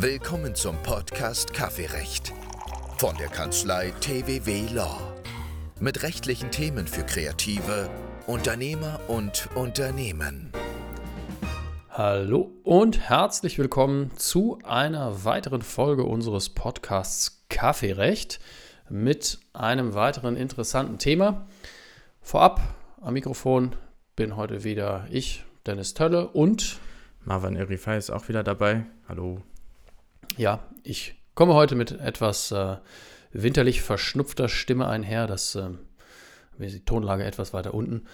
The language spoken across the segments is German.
Willkommen zum Podcast Kaffeerecht von der Kanzlei TWW Law. Mit rechtlichen Themen für Kreative, Unternehmer und Unternehmen. Hallo und herzlich willkommen zu einer weiteren Folge unseres Podcasts Kaffeerecht mit einem weiteren interessanten Thema. Vorab am Mikrofon bin heute wieder ich, Dennis Tölle und Marwan Erifai ist auch wieder dabei. Hallo. Ja, ich komme heute mit etwas äh, winterlich verschnupfter Stimme einher. Das äh, die Tonlage etwas weiter unten.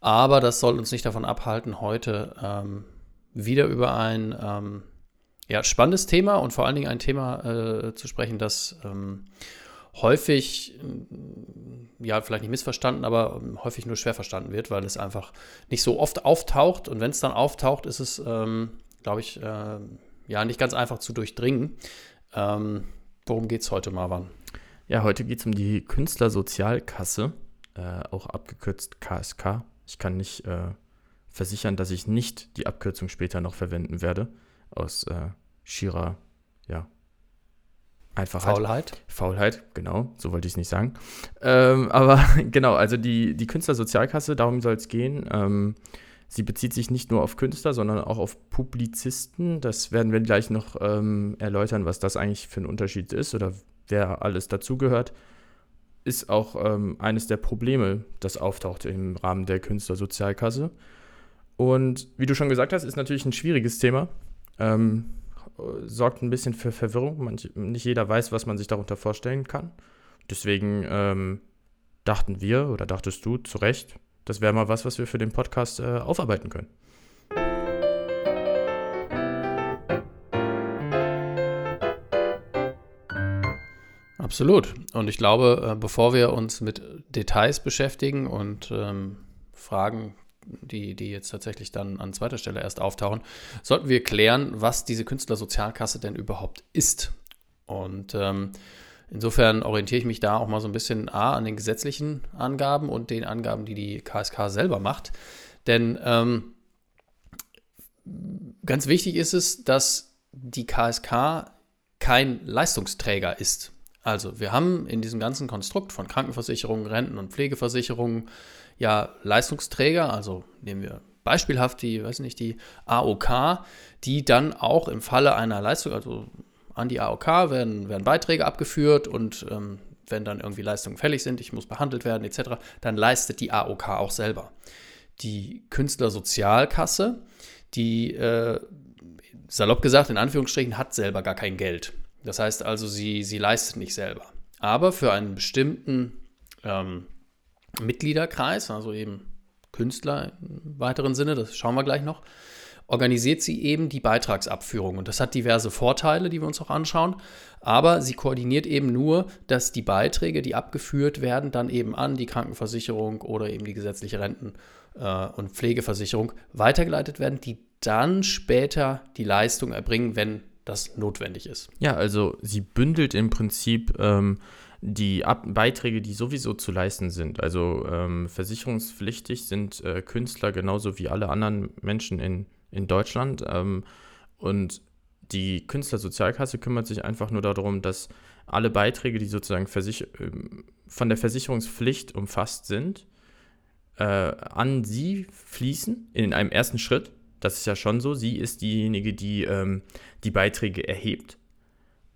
Aber das soll uns nicht davon abhalten, heute ähm, wieder über ein ähm, ja, spannendes Thema und vor allen Dingen ein Thema äh, zu sprechen, das ähm, häufig, ja, vielleicht nicht missverstanden, aber häufig nur schwer verstanden wird, weil es einfach nicht so oft auftaucht. Und wenn es dann auftaucht, ist es, ähm, glaube ich, äh, ja, nicht ganz einfach zu durchdringen. Ähm, worum geht es heute, Marwan? Ja, heute geht es um die Künstlersozialkasse, äh, auch abgekürzt KSK. Ich kann nicht äh, versichern, dass ich nicht die Abkürzung später noch verwenden werde, aus äh, schierer, ja, Einfachheit. Faulheit. Faulheit, genau, so wollte ich es nicht sagen. Ähm, aber genau, also die, die Künstlersozialkasse, darum soll es gehen. Ähm, sie bezieht sich nicht nur auf Künstler, sondern auch auf Publizisten. Das werden wir gleich noch ähm, erläutern, was das eigentlich für ein Unterschied ist oder wer alles dazugehört. Ist auch ähm, eines der Probleme, das auftaucht im Rahmen der Künstlersozialkasse. Und wie du schon gesagt hast, ist natürlich ein schwieriges Thema. Ähm, sorgt ein bisschen für Verwirrung. Manch, nicht jeder weiß, was man sich darunter vorstellen kann. Deswegen ähm, dachten wir oder dachtest du zu Recht, das wäre mal was, was wir für den Podcast äh, aufarbeiten können. Absolut. Und ich glaube, äh, bevor wir uns mit Details beschäftigen und ähm, Fragen die, die jetzt tatsächlich dann an zweiter Stelle erst auftauchen, sollten wir klären, was diese Künstlersozialkasse denn überhaupt ist. Und ähm, insofern orientiere ich mich da auch mal so ein bisschen A an den gesetzlichen Angaben und den Angaben, die die KSK selber macht. Denn ähm, ganz wichtig ist es, dass die KSK kein Leistungsträger ist. Also wir haben in diesem ganzen Konstrukt von Krankenversicherungen, Renten- und Pflegeversicherungen ja Leistungsträger, also nehmen wir beispielhaft die, weiß nicht, die AOK, die dann auch im Falle einer Leistung, also an die AOK werden, werden Beiträge abgeführt und ähm, wenn dann irgendwie Leistungen fällig sind, ich muss behandelt werden etc., dann leistet die AOK auch selber. Die Künstlersozialkasse, die äh, salopp gesagt in Anführungsstrichen hat selber gar kein Geld. Das heißt also, sie, sie leistet nicht selber. Aber für einen bestimmten ähm, Mitgliederkreis, also eben Künstler im weiteren Sinne, das schauen wir gleich noch, organisiert sie eben die Beitragsabführung. Und das hat diverse Vorteile, die wir uns auch anschauen. Aber sie koordiniert eben nur, dass die Beiträge, die abgeführt werden, dann eben an die Krankenversicherung oder eben die gesetzliche Renten- äh, und Pflegeversicherung weitergeleitet werden, die dann später die Leistung erbringen, wenn das notwendig ist. Ja, also sie bündelt im Prinzip ähm, die Ab Beiträge, die sowieso zu leisten sind. Also ähm, versicherungspflichtig sind äh, Künstler genauso wie alle anderen Menschen in, in Deutschland. Ähm, und die Künstlersozialkasse kümmert sich einfach nur darum, dass alle Beiträge, die sozusagen Versich ähm, von der Versicherungspflicht umfasst sind, äh, an sie fließen in einem ersten Schritt. Das ist ja schon so. Sie ist diejenige, die ähm, die Beiträge erhebt.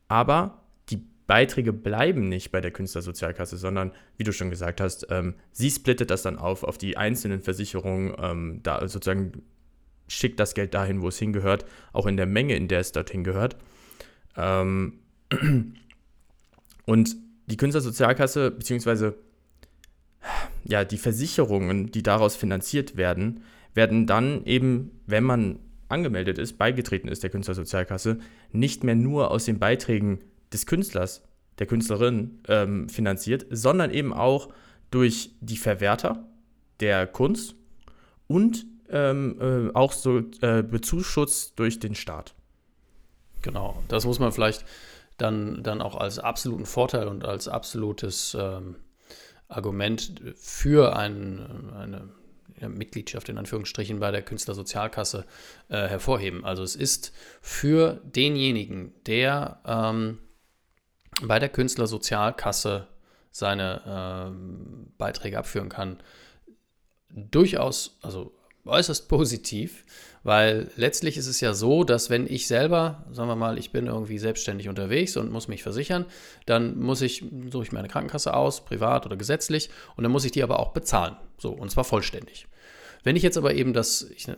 Aber Beiträge bleiben nicht bei der Künstlersozialkasse, sondern, wie du schon gesagt hast, ähm, sie splittet das dann auf auf die einzelnen Versicherungen, ähm, da sozusagen schickt das Geld dahin, wo es hingehört, auch in der Menge, in der es dorthin gehört. Ähm, und die Künstlersozialkasse, beziehungsweise ja, die Versicherungen, die daraus finanziert werden, werden dann eben, wenn man angemeldet ist, beigetreten ist der Künstlersozialkasse, nicht mehr nur aus den Beiträgen des Künstlers, der Künstlerin ähm, finanziert, sondern eben auch durch die Verwerter der Kunst und ähm, äh, auch so äh, bezuschusst durch den Staat. Genau, das muss man vielleicht dann, dann auch als absoluten Vorteil und als absolutes ähm, Argument für ein, eine Mitgliedschaft in Anführungsstrichen bei der Künstlersozialkasse äh, hervorheben. Also es ist für denjenigen, der ähm, bei der Künstlersozialkasse seine ähm, Beiträge abführen kann, durchaus, also äußerst positiv, weil letztlich ist es ja so, dass wenn ich selber, sagen wir mal, ich bin irgendwie selbstständig unterwegs und muss mich versichern, dann muss ich, suche ich meine Krankenkasse aus, privat oder gesetzlich, und dann muss ich die aber auch bezahlen. So, und zwar vollständig. Wenn ich jetzt aber eben das ich,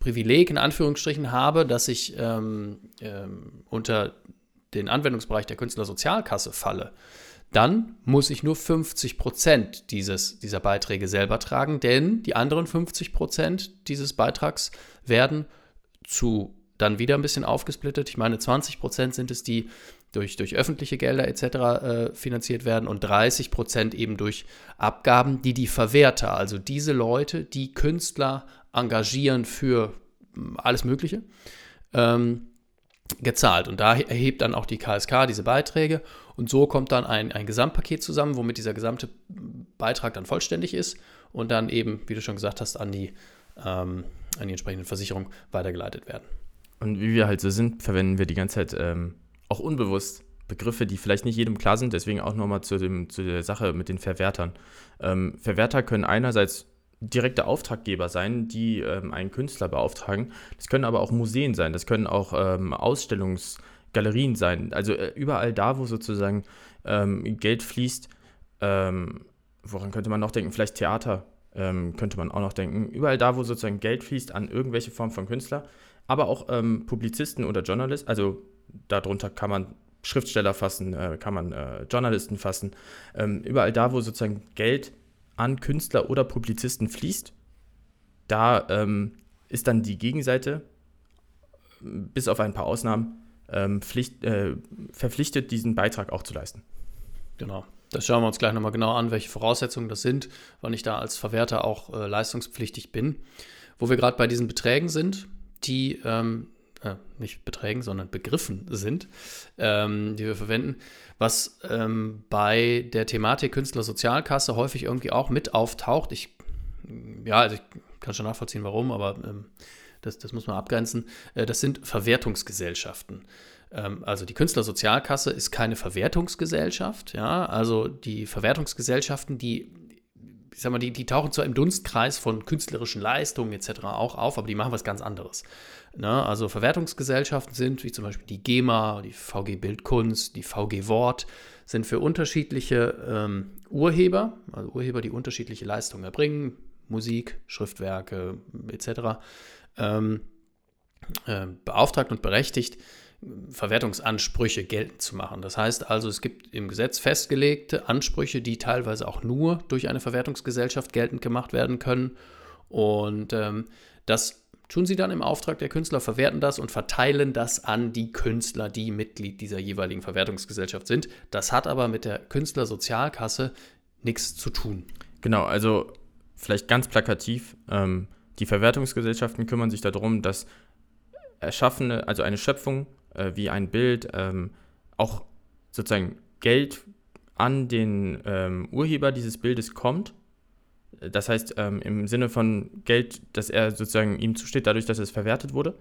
Privileg in Anführungsstrichen habe, dass ich ähm, ähm, unter den Anwendungsbereich der Künstlersozialkasse falle, dann muss ich nur 50 Prozent dieses, dieser Beiträge selber tragen, denn die anderen 50 Prozent dieses Beitrags werden zu dann wieder ein bisschen aufgesplittet. Ich meine, 20 Prozent sind es, die durch, durch öffentliche Gelder etc. Äh, finanziert werden und 30 Prozent eben durch Abgaben, die die Verwerter, also diese Leute, die Künstler engagieren für hm, alles Mögliche, ähm, gezahlt. Und da erhebt dann auch die KSK diese Beiträge und so kommt dann ein, ein Gesamtpaket zusammen, womit dieser gesamte Beitrag dann vollständig ist und dann eben, wie du schon gesagt hast, an die, ähm, an die entsprechenden Versicherungen weitergeleitet werden. Und wie wir halt so sind, verwenden wir die ganze Zeit ähm, auch unbewusst Begriffe, die vielleicht nicht jedem klar sind. Deswegen auch nochmal zu, zu der Sache mit den Verwertern. Ähm, Verwerter können einerseits direkte Auftraggeber sein, die ähm, einen Künstler beauftragen. Das können aber auch Museen sein, das können auch ähm, Ausstellungsgalerien sein. Also äh, überall da, wo sozusagen ähm, Geld fließt, ähm, woran könnte man noch denken? Vielleicht Theater ähm, könnte man auch noch denken. Überall da, wo sozusagen Geld fließt an irgendwelche Form von Künstler, aber auch ähm, Publizisten oder Journalisten, also darunter kann man Schriftsteller fassen, äh, kann man äh, Journalisten fassen. überall da, wo sozusagen Geld an Künstler oder Publizisten fließt. Da ähm, ist dann die Gegenseite, bis auf ein paar Ausnahmen, ähm, Pflicht, äh, verpflichtet, diesen Beitrag auch zu leisten. Genau. Das schauen wir uns gleich nochmal genau an, welche Voraussetzungen das sind, wann ich da als Verwerter auch äh, leistungspflichtig bin. Wo wir gerade bei diesen Beträgen sind, die ähm, äh, nicht Beträgen, sondern Begriffen sind, ähm, die wir verwenden, was ähm, bei der Thematik Künstlersozialkasse häufig irgendwie auch mit auftaucht. Ich, ja, also ich kann schon nachvollziehen, warum, aber ähm, das, das muss man abgrenzen. Äh, das sind Verwertungsgesellschaften. Ähm, also die Künstlersozialkasse ist keine Verwertungsgesellschaft, ja, also die Verwertungsgesellschaften, die ich sag mal, die, die tauchen zwar im Dunstkreis von künstlerischen Leistungen etc. auch auf, aber die machen was ganz anderes. Ne? Also Verwertungsgesellschaften sind, wie zum Beispiel die GEMA, die VG Bildkunst, die VG Wort, sind für unterschiedliche ähm, Urheber, also Urheber, die unterschiedliche Leistungen erbringen, Musik, Schriftwerke etc., ähm, äh, beauftragt und berechtigt, Verwertungsansprüche geltend zu machen. Das heißt also, es gibt im Gesetz festgelegte Ansprüche, die teilweise auch nur durch eine Verwertungsgesellschaft geltend gemacht werden können. Und ähm, das tun sie dann im Auftrag der Künstler, verwerten das und verteilen das an die Künstler, die Mitglied dieser jeweiligen Verwertungsgesellschaft sind. Das hat aber mit der Künstlersozialkasse nichts zu tun. Genau, also vielleicht ganz plakativ, ähm, die Verwertungsgesellschaften kümmern sich darum, dass erschaffene, also eine Schöpfung äh, wie ein Bild, ähm, auch sozusagen Geld an den ähm, Urheber dieses Bildes kommt. Das heißt, ähm, im Sinne von Geld, dass er sozusagen ihm zusteht, dadurch, dass es verwertet wurde.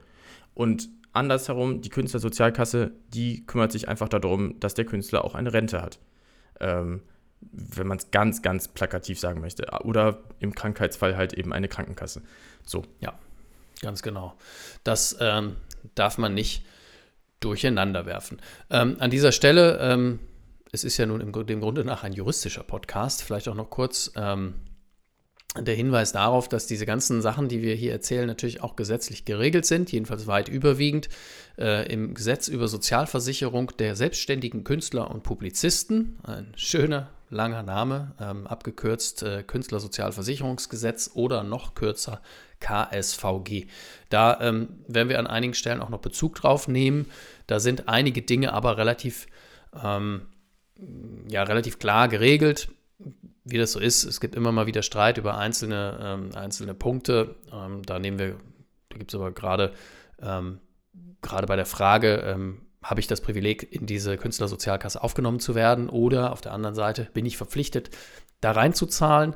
Und andersherum, die Künstlersozialkasse, die kümmert sich einfach darum, dass der Künstler auch eine Rente hat. Ähm, wenn man es ganz, ganz plakativ sagen möchte. Oder im Krankheitsfall halt eben eine Krankenkasse. So. Ja, ganz genau. Das ähm, darf man nicht durcheinander werfen. Ähm, an dieser Stelle, ähm, es ist ja nun im, dem Grunde nach ein juristischer Podcast, vielleicht auch noch kurz ähm, der Hinweis darauf, dass diese ganzen Sachen, die wir hier erzählen, natürlich auch gesetzlich geregelt sind, jedenfalls weit überwiegend äh, im Gesetz über Sozialversicherung der selbstständigen Künstler und Publizisten. Ein schöner, langer Name, ähm, abgekürzt äh, Künstlersozialversicherungsgesetz oder noch kürzer KSVG. Da ähm, werden wir an einigen Stellen auch noch Bezug drauf nehmen. Da sind einige Dinge aber relativ, ähm, ja, relativ klar geregelt. Wie das so ist, es gibt immer mal wieder Streit über einzelne, ähm, einzelne Punkte. Ähm, da nehmen wir, da gibt es aber gerade ähm, gerade bei der Frage, habe ich das Privileg, in diese Künstlersozialkasse aufgenommen zu werden oder auf der anderen Seite bin ich verpflichtet, da reinzuzahlen.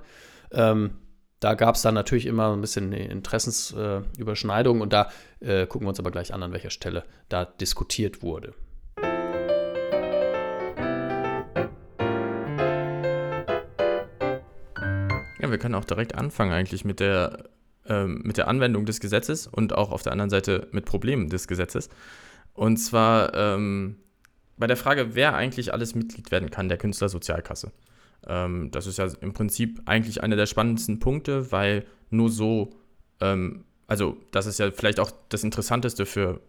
Ähm, da gab es dann natürlich immer ein bisschen Interessensüberschneidungen und da äh, gucken wir uns aber gleich an, an welcher Stelle da diskutiert wurde. Ja, wir können auch direkt anfangen eigentlich mit der, ähm, mit der Anwendung des Gesetzes und auch auf der anderen Seite mit Problemen des Gesetzes. Und zwar ähm, bei der Frage, wer eigentlich alles Mitglied werden kann der Künstlersozialkasse. Ähm, das ist ja im Prinzip eigentlich einer der spannendsten Punkte, weil nur so, ähm, also das ist ja vielleicht auch das Interessanteste für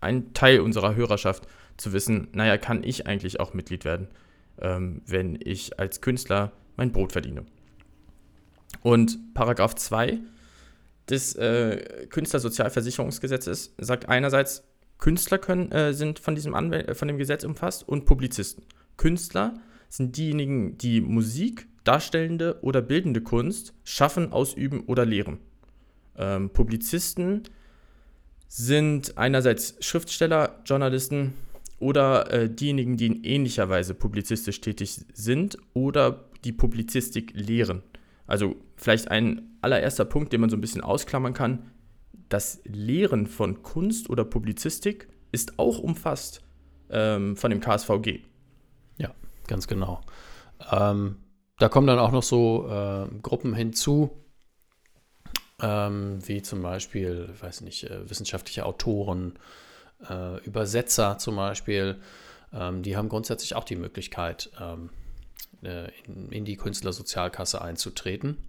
einen Teil unserer Hörerschaft zu wissen, naja, kann ich eigentlich auch Mitglied werden, ähm, wenn ich als Künstler mein Brot verdiene. Und Paragraph 2 des äh, Künstlersozialversicherungsgesetzes sagt einerseits, Künstler können, äh, sind von diesem Anwend äh, von dem Gesetz umfasst und Publizisten. Künstler sind diejenigen, die Musik, darstellende oder bildende Kunst schaffen, ausüben oder lehren. Ähm, Publizisten sind einerseits Schriftsteller, Journalisten oder äh, diejenigen, die in ähnlicher Weise publizistisch tätig sind oder die Publizistik lehren. Also vielleicht ein allererster Punkt, den man so ein bisschen ausklammern kann. Das Lehren von Kunst oder Publizistik ist auch umfasst ähm, von dem KSVG. Ja, ganz genau. Ähm, da kommen dann auch noch so äh, Gruppen hinzu, ähm, wie zum Beispiel, weiß nicht, äh, wissenschaftliche Autoren, äh, Übersetzer zum Beispiel. Ähm, die haben grundsätzlich auch die Möglichkeit, ähm, äh, in, in, die Künstlersozialkasse einzutreten.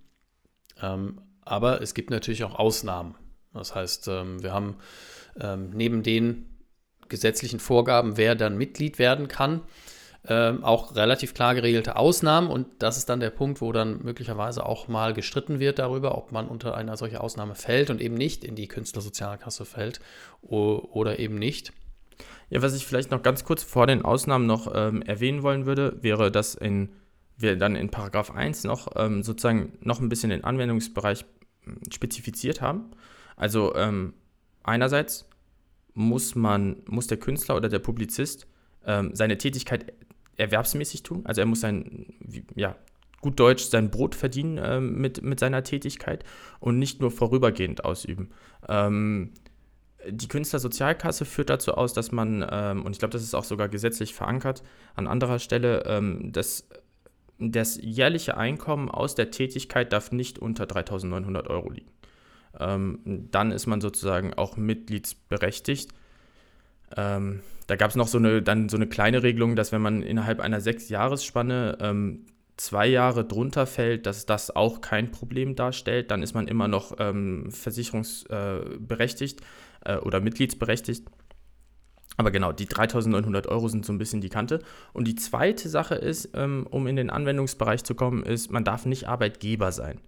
Ähm, aber es gibt natürlich auch Ausnahmen. Das heißt, ähm, wir haben ähm, neben den gesetzlichen Vorgaben, wer dann Mitglied werden kann, ähm, auch relativ klar geregelte Ausnahmen. Und das ist dann der Punkt, wo dann möglicherweise auch mal gestritten wird darüber, ob man unter eine solche Ausnahme fällt und eben nicht in die Künstlersozialkasse fällt oder eben nicht. Ja, was ich vielleicht noch ganz kurz vor den Ausnahmen noch ähm, erwähnen wollen würde, wäre, dass in, wir dann in Paragraph 1 noch ähm, sozusagen noch ein bisschen den Anwendungsbereich hm, spezifiziert haben. Also ähm, einerseits muss man, muss der Künstler oder der Publizist ähm, seine Tätigkeit erwerbsmäßig tun. Also er muss sein, ja, gut Deutsch, sein Brot verdienen ähm, mit, mit seiner Tätigkeit und nicht nur vorübergehend ausüben. Ähm, die Künstlersozialkasse führt dazu aus, dass man, ähm, und ich glaube, das ist auch sogar gesetzlich verankert, an anderer Stelle, ähm, dass das jährliche Einkommen aus der Tätigkeit darf nicht unter 3.900 Euro liegen. Ähm, dann ist man sozusagen auch mitgliedsberechtigt. Ähm, da gab es noch so eine, dann so eine kleine Regelung, dass wenn man innerhalb einer Sechs-Jahresspanne ähm, zwei Jahre drunter fällt, dass das auch kein Problem darstellt, dann ist man immer noch ähm, versicherungsberechtigt äh, oder mitgliedsberechtigt. Aber genau, die 3.900 Euro sind so ein bisschen die Kante. Und die zweite Sache ist, ähm, um in den Anwendungsbereich zu kommen, ist, man darf nicht Arbeitgeber sein.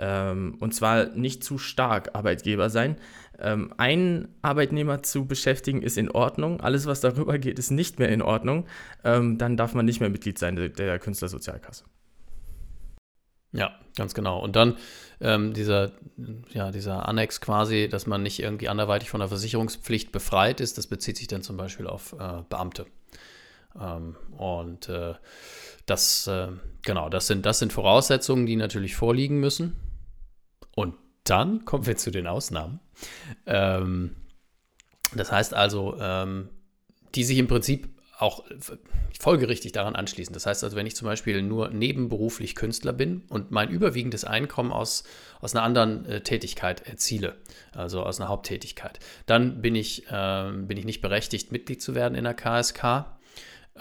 Ähm, und zwar nicht zu stark Arbeitgeber sein. Ähm, einen Arbeitnehmer zu beschäftigen ist in Ordnung. Alles, was darüber geht, ist nicht mehr in Ordnung. Ähm, dann darf man nicht mehr Mitglied sein der, der Künstlersozialkasse. Ja, ganz genau. Und dann ähm, dieser, ja, dieser Annex quasi, dass man nicht irgendwie anderweitig von der Versicherungspflicht befreit ist, das bezieht sich dann zum Beispiel auf äh, Beamte. Ähm, und äh, das, äh, genau, das sind, das sind Voraussetzungen, die natürlich vorliegen müssen. Dann kommen wir zu den Ausnahmen. Ähm, das heißt also, ähm, die sich im Prinzip auch folgerichtig daran anschließen. Das heißt also, wenn ich zum Beispiel nur nebenberuflich Künstler bin und mein überwiegendes Einkommen aus, aus einer anderen äh, Tätigkeit erziele, also aus einer Haupttätigkeit, dann bin ich, äh, bin ich nicht berechtigt, Mitglied zu werden in der KSK.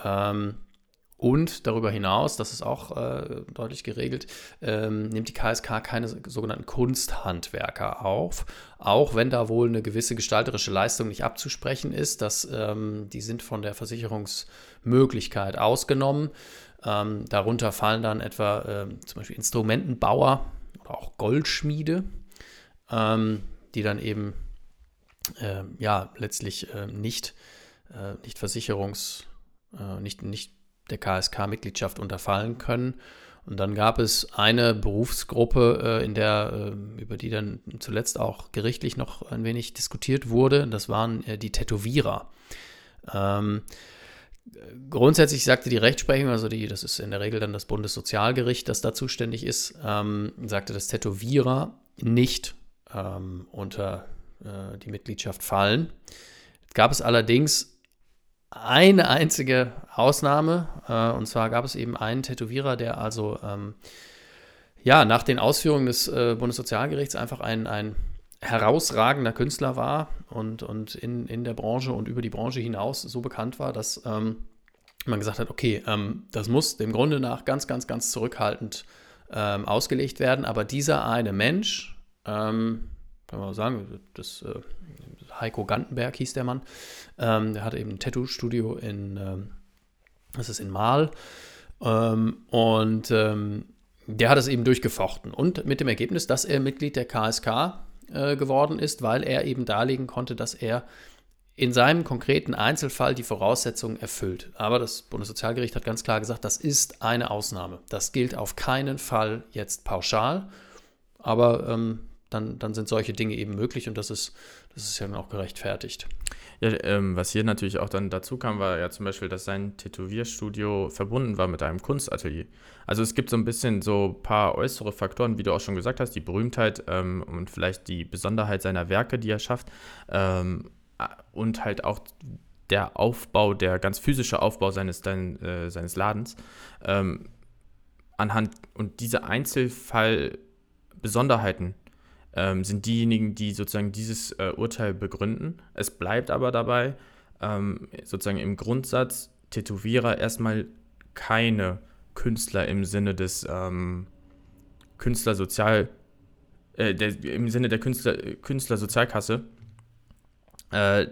Ähm, und darüber hinaus, das ist auch äh, deutlich geregelt, ähm, nimmt die KSK keine sogenannten Kunsthandwerker auf, auch wenn da wohl eine gewisse gestalterische Leistung nicht abzusprechen ist. Dass, ähm, die sind von der Versicherungsmöglichkeit ausgenommen. Ähm, darunter fallen dann etwa äh, zum Beispiel Instrumentenbauer oder auch Goldschmiede, ähm, die dann eben äh, ja letztlich äh, nicht, äh, nicht versicherungs äh, nicht, nicht der KSK-Mitgliedschaft unterfallen können. Und dann gab es eine Berufsgruppe, äh, in der, äh, über die dann zuletzt auch gerichtlich noch ein wenig diskutiert wurde. Das waren äh, die Tätowierer. Ähm, grundsätzlich sagte die Rechtsprechung, also die, das ist in der Regel dann das Bundessozialgericht, das da zuständig ist, ähm, sagte, dass Tätowierer nicht ähm, unter äh, die Mitgliedschaft fallen. Gab es allerdings eine einzige Ausnahme, äh, und zwar gab es eben einen Tätowierer, der also ähm, ja nach den Ausführungen des äh, Bundessozialgerichts einfach ein, ein herausragender Künstler war und, und in, in der Branche und über die Branche hinaus so bekannt war, dass ähm, man gesagt hat, okay, ähm, das muss dem Grunde nach ganz, ganz, ganz zurückhaltend ähm, ausgelegt werden, aber dieser eine Mensch, ähm, kann man sagen, das äh, Heiko Gantenberg hieß der Mann, ähm, der hatte eben ein Tattoo-Studio in, ähm, das ist in Mal und der hat es eben durchgefochten und mit dem Ergebnis, dass er Mitglied der KSK äh, geworden ist, weil er eben darlegen konnte, dass er in seinem konkreten Einzelfall die Voraussetzungen erfüllt. Aber das Bundessozialgericht hat ganz klar gesagt, das ist eine Ausnahme. Das gilt auf keinen Fall jetzt pauschal. Aber ähm, dann, dann sind solche Dinge eben möglich und das ist, das ist ja dann auch gerechtfertigt. Ja, ähm, was hier natürlich auch dann dazu kam, war ja zum Beispiel, dass sein Tätowierstudio verbunden war mit einem Kunstatelier. Also es gibt so ein bisschen so ein paar äußere Faktoren, wie du auch schon gesagt hast, die Berühmtheit ähm, und vielleicht die Besonderheit seiner Werke, die er schafft ähm, und halt auch der Aufbau, der ganz physische Aufbau seines, dein, äh, seines Ladens. Ähm, anhand und diese Einzelfall-Besonderheiten ähm, sind diejenigen, die sozusagen dieses äh, Urteil begründen. Es bleibt aber dabei, ähm, sozusagen im Grundsatz, Tätowierer erstmal keine Künstler im Sinne des ähm, Künstlersozial, äh, der, im Sinne der Künstler, Künstlersozialkasse, äh,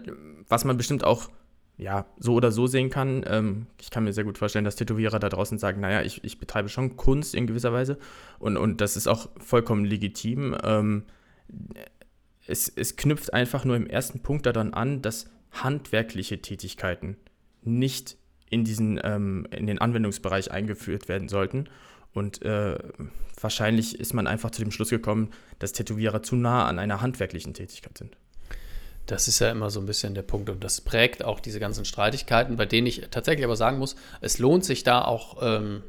was man bestimmt auch ja, so oder so sehen kann. Ähm, ich kann mir sehr gut vorstellen, dass Tätowierer da draußen sagen, naja, ich, ich betreibe schon Kunst in gewisser Weise und, und das ist auch vollkommen legitim. Ähm, es, es knüpft einfach nur im ersten Punkt daran an, dass handwerkliche Tätigkeiten nicht in, diesen, ähm, in den Anwendungsbereich eingeführt werden sollten. Und äh, wahrscheinlich ist man einfach zu dem Schluss gekommen, dass Tätowierer zu nah an einer handwerklichen Tätigkeit sind. Das ist ja immer so ein bisschen der Punkt und das prägt auch diese ganzen Streitigkeiten, bei denen ich tatsächlich aber sagen muss, es lohnt sich da auch ähm,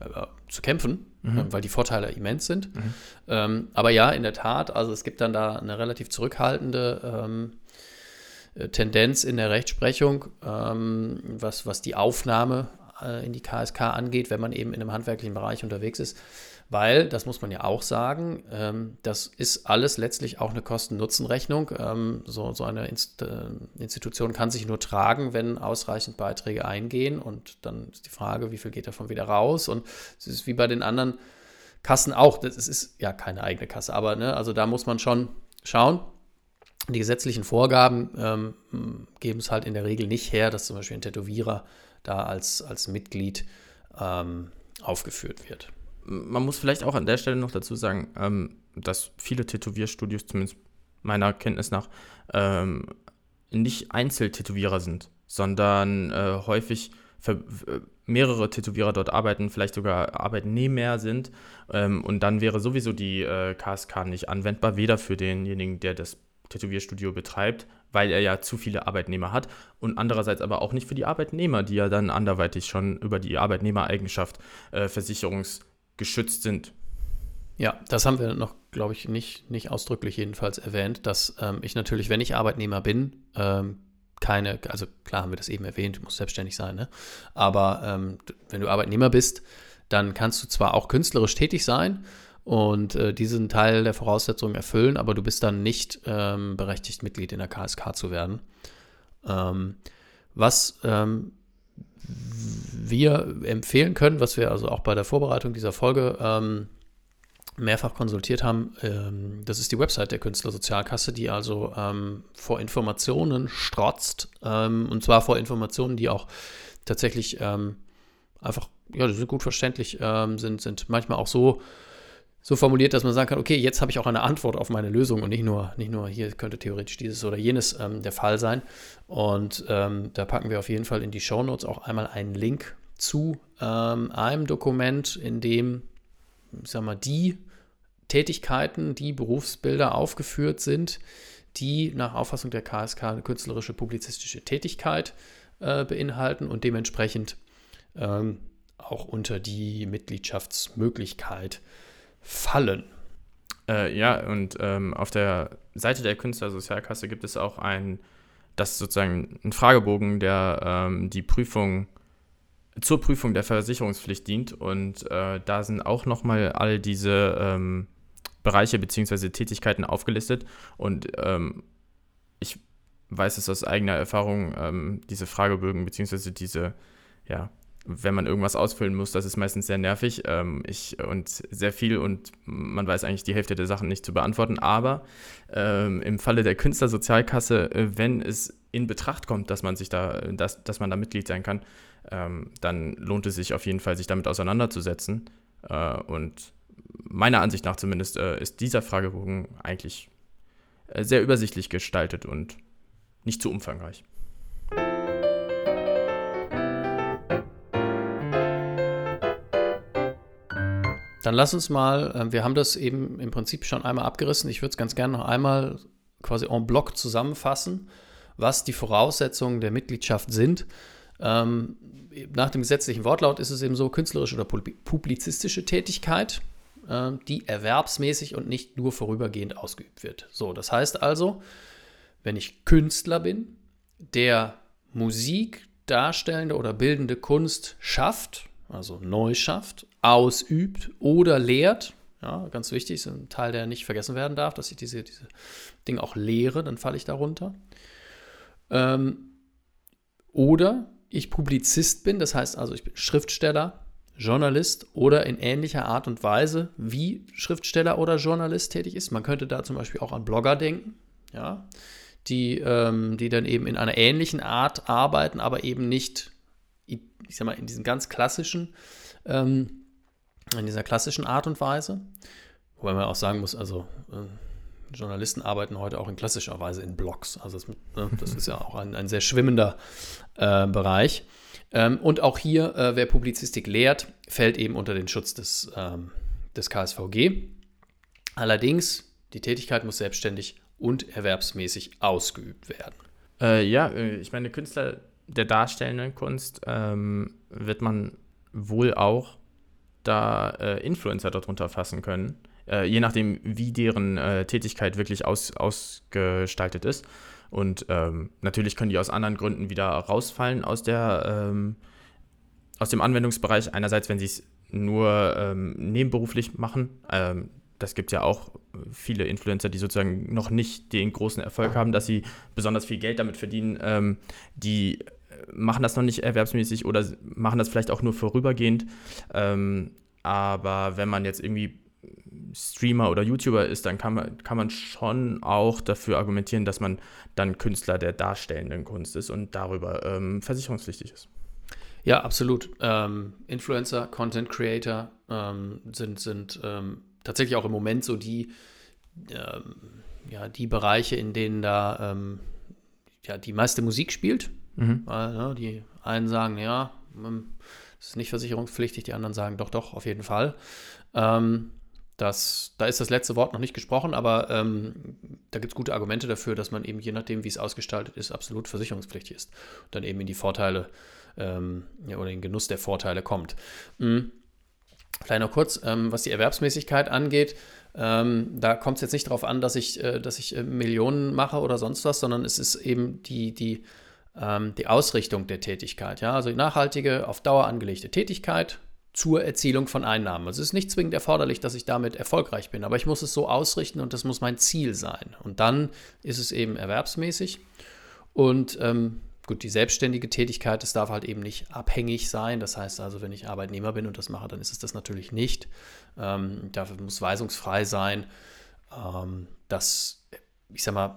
äh, zu kämpfen, mhm. äh, weil die Vorteile immens sind. Mhm. Ähm, aber ja, in der Tat, also es gibt dann da eine relativ zurückhaltende ähm, äh, Tendenz in der Rechtsprechung, ähm, was, was die Aufnahme äh, in die KSK angeht, wenn man eben in einem handwerklichen Bereich unterwegs ist. Weil, das muss man ja auch sagen, ähm, das ist alles letztlich auch eine Kosten-Nutzen-Rechnung. Ähm, so, so eine Inst äh, Institution kann sich nur tragen, wenn ausreichend Beiträge eingehen. Und dann ist die Frage, wie viel geht davon wieder raus? Und es ist wie bei den anderen Kassen auch. Das ist ja keine eigene Kasse, aber ne, also da muss man schon schauen. Die gesetzlichen Vorgaben ähm, geben es halt in der Regel nicht her, dass zum Beispiel ein Tätowierer da als, als Mitglied ähm, aufgeführt wird man muss vielleicht auch an der Stelle noch dazu sagen, ähm, dass viele Tätowierstudios, zumindest meiner Kenntnis nach, ähm, nicht Einzeltätowierer sind, sondern äh, häufig für mehrere Tätowierer dort arbeiten, vielleicht sogar Arbeitnehmer sind. Ähm, und dann wäre sowieso die äh, KSK nicht anwendbar, weder für denjenigen, der das Tätowierstudio betreibt, weil er ja zu viele Arbeitnehmer hat und andererseits aber auch nicht für die Arbeitnehmer, die ja dann anderweitig schon über die Arbeitnehmereigenschaft äh, versicherungs- geschützt sind. Ja, das haben wir noch, glaube ich, nicht, nicht ausdrücklich jedenfalls erwähnt, dass ähm, ich natürlich, wenn ich Arbeitnehmer bin, ähm, keine, also klar haben wir das eben erwähnt, du musst selbstständig sein, ne? aber ähm, wenn du Arbeitnehmer bist, dann kannst du zwar auch künstlerisch tätig sein und äh, diesen Teil der Voraussetzungen erfüllen, aber du bist dann nicht ähm, berechtigt, Mitglied in der KSK zu werden. Ähm, was ähm, wir empfehlen können, was wir also auch bei der Vorbereitung dieser Folge ähm, mehrfach konsultiert haben, ähm, das ist die Website der Künstlersozialkasse, die also ähm, vor Informationen strotzt. Ähm, und zwar vor Informationen, die auch tatsächlich ähm, einfach, ja, die sind gut verständlich, ähm, sind, sind manchmal auch so so formuliert, dass man sagen kann, okay, jetzt habe ich auch eine Antwort auf meine Lösung und nicht nur, nicht nur hier könnte theoretisch dieses oder jenes ähm, der Fall sein. Und ähm, da packen wir auf jeden Fall in die Show Notes auch einmal einen Link zu ähm, einem Dokument, in dem, sag mal, die Tätigkeiten, die Berufsbilder aufgeführt sind, die nach Auffassung der KSK eine künstlerische publizistische Tätigkeit äh, beinhalten und dementsprechend ähm, auch unter die Mitgliedschaftsmöglichkeit fallen. Äh, ja, und ähm, auf der Seite der Künstlersozialkasse gibt es auch ein, das sozusagen ein Fragebogen, der ähm, die Prüfung zur Prüfung der Versicherungspflicht dient. Und äh, da sind auch nochmal all diese ähm, Bereiche bzw. Tätigkeiten aufgelistet. Und ähm, ich weiß es aus eigener Erfahrung, ähm, diese Fragebögen bzw. diese, ja, wenn man irgendwas ausfüllen muss, das ist meistens sehr nervig ähm, ich, und sehr viel und man weiß eigentlich die Hälfte der Sachen nicht zu beantworten. Aber ähm, im Falle der Künstlersozialkasse, äh, wenn es in Betracht kommt, dass man sich da, dass, dass man da Mitglied sein kann, ähm, dann lohnt es sich auf jeden Fall, sich damit auseinanderzusetzen. Äh, und meiner Ansicht nach zumindest äh, ist dieser Fragebogen eigentlich äh, sehr übersichtlich gestaltet und nicht zu umfangreich. Dann lass uns mal, äh, wir haben das eben im Prinzip schon einmal abgerissen. Ich würde es ganz gerne noch einmal quasi en bloc zusammenfassen, was die Voraussetzungen der Mitgliedschaft sind. Ähm, nach dem gesetzlichen Wortlaut ist es eben so, künstlerische oder publizistische Tätigkeit, äh, die erwerbsmäßig und nicht nur vorübergehend ausgeübt wird. So, das heißt also, wenn ich Künstler bin, der Musik, darstellende oder bildende Kunst schafft, also neu schafft, ausübt oder lehrt. Ja, ganz wichtig, ist ein Teil, der nicht vergessen werden darf, dass ich diese, diese Dinge auch lehre, dann falle ich darunter. Ähm, oder ich Publizist bin, das heißt also, ich bin Schriftsteller, Journalist oder in ähnlicher Art und Weise wie Schriftsteller oder Journalist tätig ist. Man könnte da zum Beispiel auch an Blogger denken, ja, die, ähm, die dann eben in einer ähnlichen Art arbeiten, aber eben nicht, ich sag mal, in diesem ganz klassischen ähm, in dieser klassischen Art und Weise. Wobei man auch sagen muss, also äh, Journalisten arbeiten heute auch in klassischer Weise in Blogs. Also das, ne, das ist ja auch ein, ein sehr schwimmender äh, Bereich. Ähm, und auch hier, äh, wer Publizistik lehrt, fällt eben unter den Schutz des, ähm, des KSVG. Allerdings, die Tätigkeit muss selbstständig und erwerbsmäßig ausgeübt werden. Äh, ja, äh, ich meine, Künstler der darstellenden Kunst ähm, wird man wohl auch da äh, Influencer darunter fassen können, äh, je nachdem, wie deren äh, Tätigkeit wirklich aus, ausgestaltet ist. Und ähm, natürlich können die aus anderen Gründen wieder rausfallen aus, der, ähm, aus dem Anwendungsbereich. Einerseits, wenn sie es nur ähm, nebenberuflich machen. Ähm, das gibt ja auch viele Influencer, die sozusagen noch nicht den großen Erfolg haben, dass sie besonders viel Geld damit verdienen, ähm, die machen das noch nicht erwerbsmäßig oder machen das vielleicht auch nur vorübergehend. Ähm, aber wenn man jetzt irgendwie Streamer oder YouTuber ist, dann kann man, kann man schon auch dafür argumentieren, dass man dann Künstler der darstellenden Kunst ist und darüber ähm, versicherungspflichtig ist. Ja, absolut. Ähm, Influencer, Content Creator ähm, sind, sind ähm, tatsächlich auch im Moment so die, ähm, ja, die Bereiche, in denen da ähm, ja, die meiste Musik spielt. Mhm. Weil ne, die einen sagen, ja, es ist nicht versicherungspflichtig, die anderen sagen, doch, doch, auf jeden Fall. Ähm, das, da ist das letzte Wort noch nicht gesprochen, aber ähm, da gibt es gute Argumente dafür, dass man eben je nachdem, wie es ausgestaltet ist, absolut versicherungspflichtig ist. Und dann eben in die Vorteile ähm, ja, oder den Genuss der Vorteile kommt. Mhm. Vielleicht noch kurz, ähm, was die Erwerbsmäßigkeit angeht. Ähm, da kommt es jetzt nicht darauf an, dass ich, äh, dass ich äh, Millionen mache oder sonst was, sondern es ist eben die, die ähm, die Ausrichtung der Tätigkeit. Ja? Also nachhaltige, auf Dauer angelegte Tätigkeit zur Erzielung von Einnahmen. Also es ist nicht zwingend erforderlich, dass ich damit erfolgreich bin, aber ich muss es so ausrichten und das muss mein Ziel sein. Und dann ist es eben erwerbsmäßig. Und ähm, gut, die selbstständige Tätigkeit, das darf halt eben nicht abhängig sein. Das heißt also, wenn ich Arbeitnehmer bin und das mache, dann ist es das natürlich nicht. Ähm, dafür muss weisungsfrei sein. Ähm, das, ich sag mal,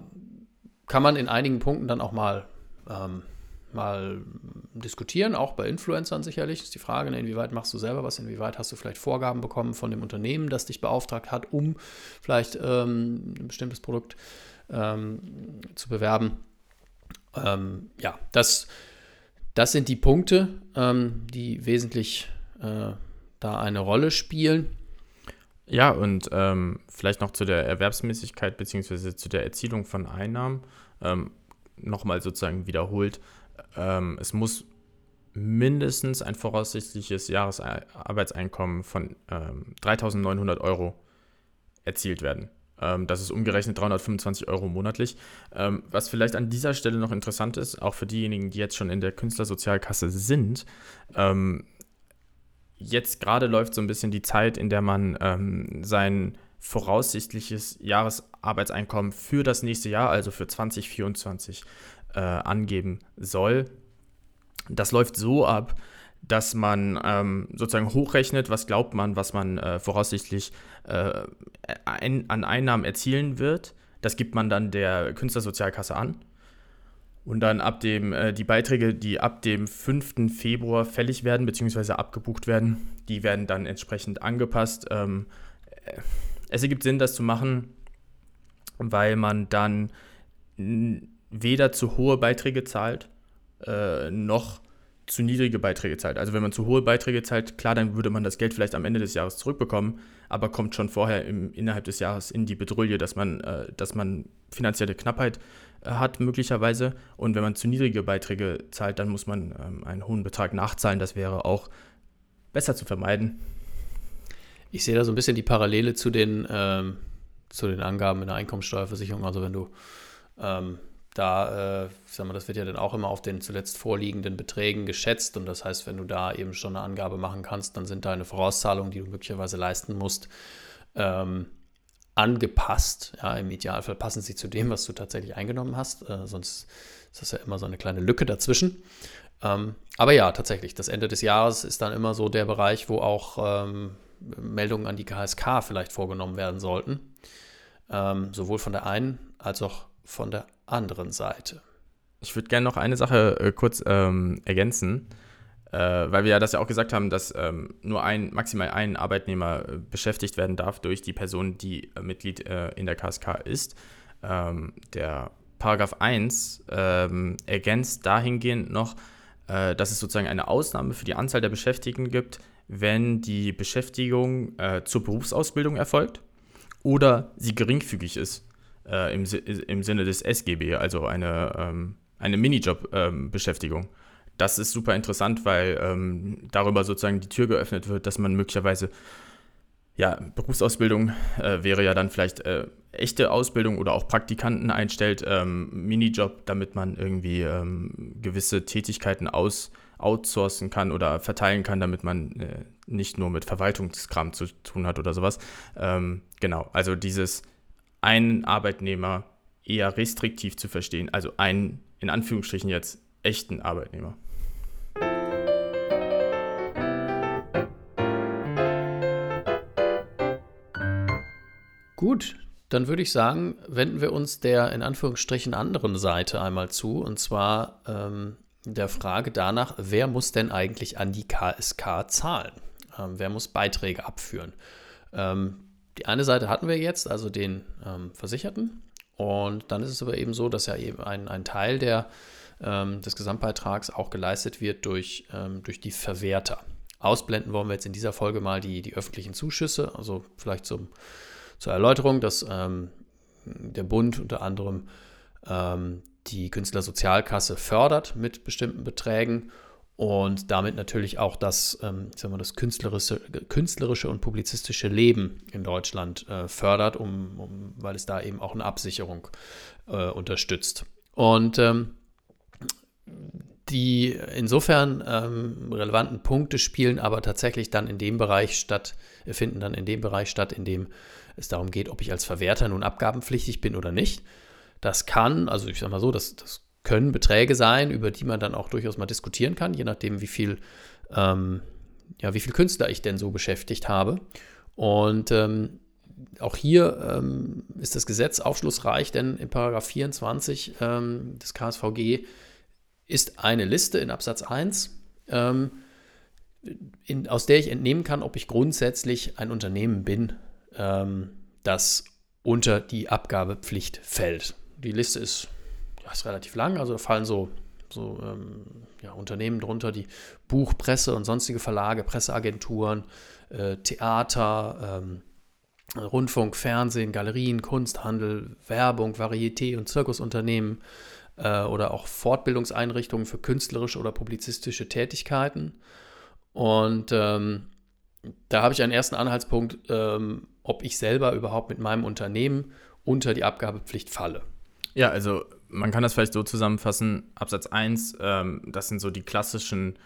kann man in einigen Punkten dann auch mal ähm, mal diskutieren, auch bei Influencern sicherlich. Ist die Frage, ne, inwieweit machst du selber was, inwieweit hast du vielleicht Vorgaben bekommen von dem Unternehmen, das dich beauftragt hat, um vielleicht ähm, ein bestimmtes Produkt ähm, zu bewerben. Ähm, ja, das, das sind die Punkte, ähm, die wesentlich äh, da eine Rolle spielen. Ja, und ähm, vielleicht noch zu der Erwerbsmäßigkeit bzw. zu der Erzielung von Einnahmen. Nochmal sozusagen wiederholt, ähm, es muss mindestens ein voraussichtliches Jahresarbeitseinkommen von ähm, 3.900 Euro erzielt werden. Ähm, das ist umgerechnet 325 Euro monatlich. Ähm, was vielleicht an dieser Stelle noch interessant ist, auch für diejenigen, die jetzt schon in der Künstlersozialkasse sind, ähm, jetzt gerade läuft so ein bisschen die Zeit, in der man ähm, sein voraussichtliches Jahresarbeitseinkommen für das nächste Jahr, also für 2024, äh, angeben soll. Das läuft so ab, dass man ähm, sozusagen hochrechnet, was glaubt man, was man äh, voraussichtlich äh, ein, an Einnahmen erzielen wird. Das gibt man dann der Künstlersozialkasse an. Und dann ab dem, äh, die Beiträge, die ab dem 5. Februar fällig werden, beziehungsweise abgebucht werden, die werden dann entsprechend angepasst. Ähm, äh, es ergibt Sinn, das zu machen, weil man dann weder zu hohe Beiträge zahlt, äh, noch zu niedrige Beiträge zahlt. Also wenn man zu hohe Beiträge zahlt, klar, dann würde man das Geld vielleicht am Ende des Jahres zurückbekommen, aber kommt schon vorher im, innerhalb des Jahres in die Bedrulle, dass man, äh, dass man finanzielle Knappheit äh, hat möglicherweise. Und wenn man zu niedrige Beiträge zahlt, dann muss man ähm, einen hohen Betrag nachzahlen. Das wäre auch besser zu vermeiden. Ich sehe da so ein bisschen die Parallele zu den, ähm, zu den Angaben in der Einkommensteuerversicherung. Also wenn du ähm, da, äh, ich sag mal, das wird ja dann auch immer auf den zuletzt vorliegenden Beträgen geschätzt. Und das heißt, wenn du da eben schon eine Angabe machen kannst, dann sind deine Vorauszahlungen, die du möglicherweise leisten musst, ähm, angepasst. Ja, im Idealfall passen sie zu dem, was du tatsächlich eingenommen hast. Äh, sonst ist das ja immer so eine kleine Lücke dazwischen. Ähm, aber ja, tatsächlich, das Ende des Jahres ist dann immer so der Bereich, wo auch ähm, Meldungen an die KSK vielleicht vorgenommen werden sollten. Ähm, sowohl von der einen als auch von der anderen Seite. Ich würde gerne noch eine Sache äh, kurz ähm, ergänzen, äh, weil wir ja das ja auch gesagt haben, dass ähm, nur ein, maximal ein Arbeitnehmer äh, beschäftigt werden darf durch die Person, die äh, Mitglied äh, in der KSK ist. Ähm, der Paragraph 1 ähm, ergänzt dahingehend noch, äh, dass es sozusagen eine Ausnahme für die Anzahl der Beschäftigten gibt, wenn die Beschäftigung zur Berufsausbildung erfolgt oder sie geringfügig ist äh, im, im Sinne des SGB, also eine, ähm, eine Minijob-Beschäftigung. Ähm, das ist super interessant, weil ähm, darüber sozusagen die Tür geöffnet wird, dass man möglicherweise, ja, Berufsausbildung äh, wäre ja dann vielleicht äh, echte Ausbildung oder auch Praktikanten einstellt, ähm, Minijob, damit man irgendwie ähm, gewisse Tätigkeiten aus, outsourcen kann oder verteilen kann, damit man äh, nicht nur mit Verwaltungskram zu tun hat oder sowas. Ähm, genau, also dieses einen Arbeitnehmer eher restriktiv zu verstehen, also einen in Anführungsstrichen jetzt echten Arbeitnehmer. Gut, dann würde ich sagen, wenden wir uns der in Anführungsstrichen anderen Seite einmal zu, und zwar ähm, der Frage danach, wer muss denn eigentlich an die KSK zahlen? Ähm, wer muss Beiträge abführen? Ähm, die eine Seite hatten wir jetzt, also den ähm, Versicherten. Und dann ist es aber eben so, dass ja eben ein, ein Teil der, ähm, des Gesamtbeitrags auch geleistet wird durch, ähm, durch die Verwerter. Ausblenden wollen wir jetzt in dieser Folge mal die, die öffentlichen Zuschüsse, also vielleicht zum, zur Erläuterung, dass ähm, der Bund unter anderem ähm, die Künstlersozialkasse fördert mit bestimmten Beträgen und damit natürlich auch das, ähm, sagen wir, das künstlerische, künstlerische und publizistische Leben in Deutschland äh, fördert, um, um, weil es da eben auch eine Absicherung äh, unterstützt. Und ähm, die insofern ähm, relevanten Punkte spielen aber tatsächlich dann in dem Bereich statt, finden dann in dem Bereich statt, in dem es darum geht, ob ich als Verwerter nun abgabenpflichtig bin oder nicht. Das kann, also ich sage mal so, das, das können Beträge sein, über die man dann auch durchaus mal diskutieren kann, je nachdem, wie viel, ähm, ja, wie viel Künstler ich denn so beschäftigt habe. Und ähm, auch hier ähm, ist das Gesetz aufschlussreich, denn in Paragraph 24 ähm, des KSVG ist eine Liste in Absatz 1, ähm, in, aus der ich entnehmen kann, ob ich grundsätzlich ein Unternehmen bin, ähm, das unter die Abgabepflicht fällt. Die Liste ist ist relativ lang, also da fallen so, so ähm, ja, Unternehmen drunter, die Buch, Presse und sonstige Verlage, Presseagenturen, äh, Theater, ähm, Rundfunk, Fernsehen, Galerien, Kunsthandel, Werbung, Varieté und Zirkusunternehmen, äh, oder auch Fortbildungseinrichtungen für künstlerische oder publizistische Tätigkeiten. Und ähm, da habe ich einen ersten Anhaltspunkt, ähm, ob ich selber überhaupt mit meinem Unternehmen unter die Abgabepflicht falle. Ja, also man kann das vielleicht so zusammenfassen. Absatz 1, ähm, das sind so die klassischen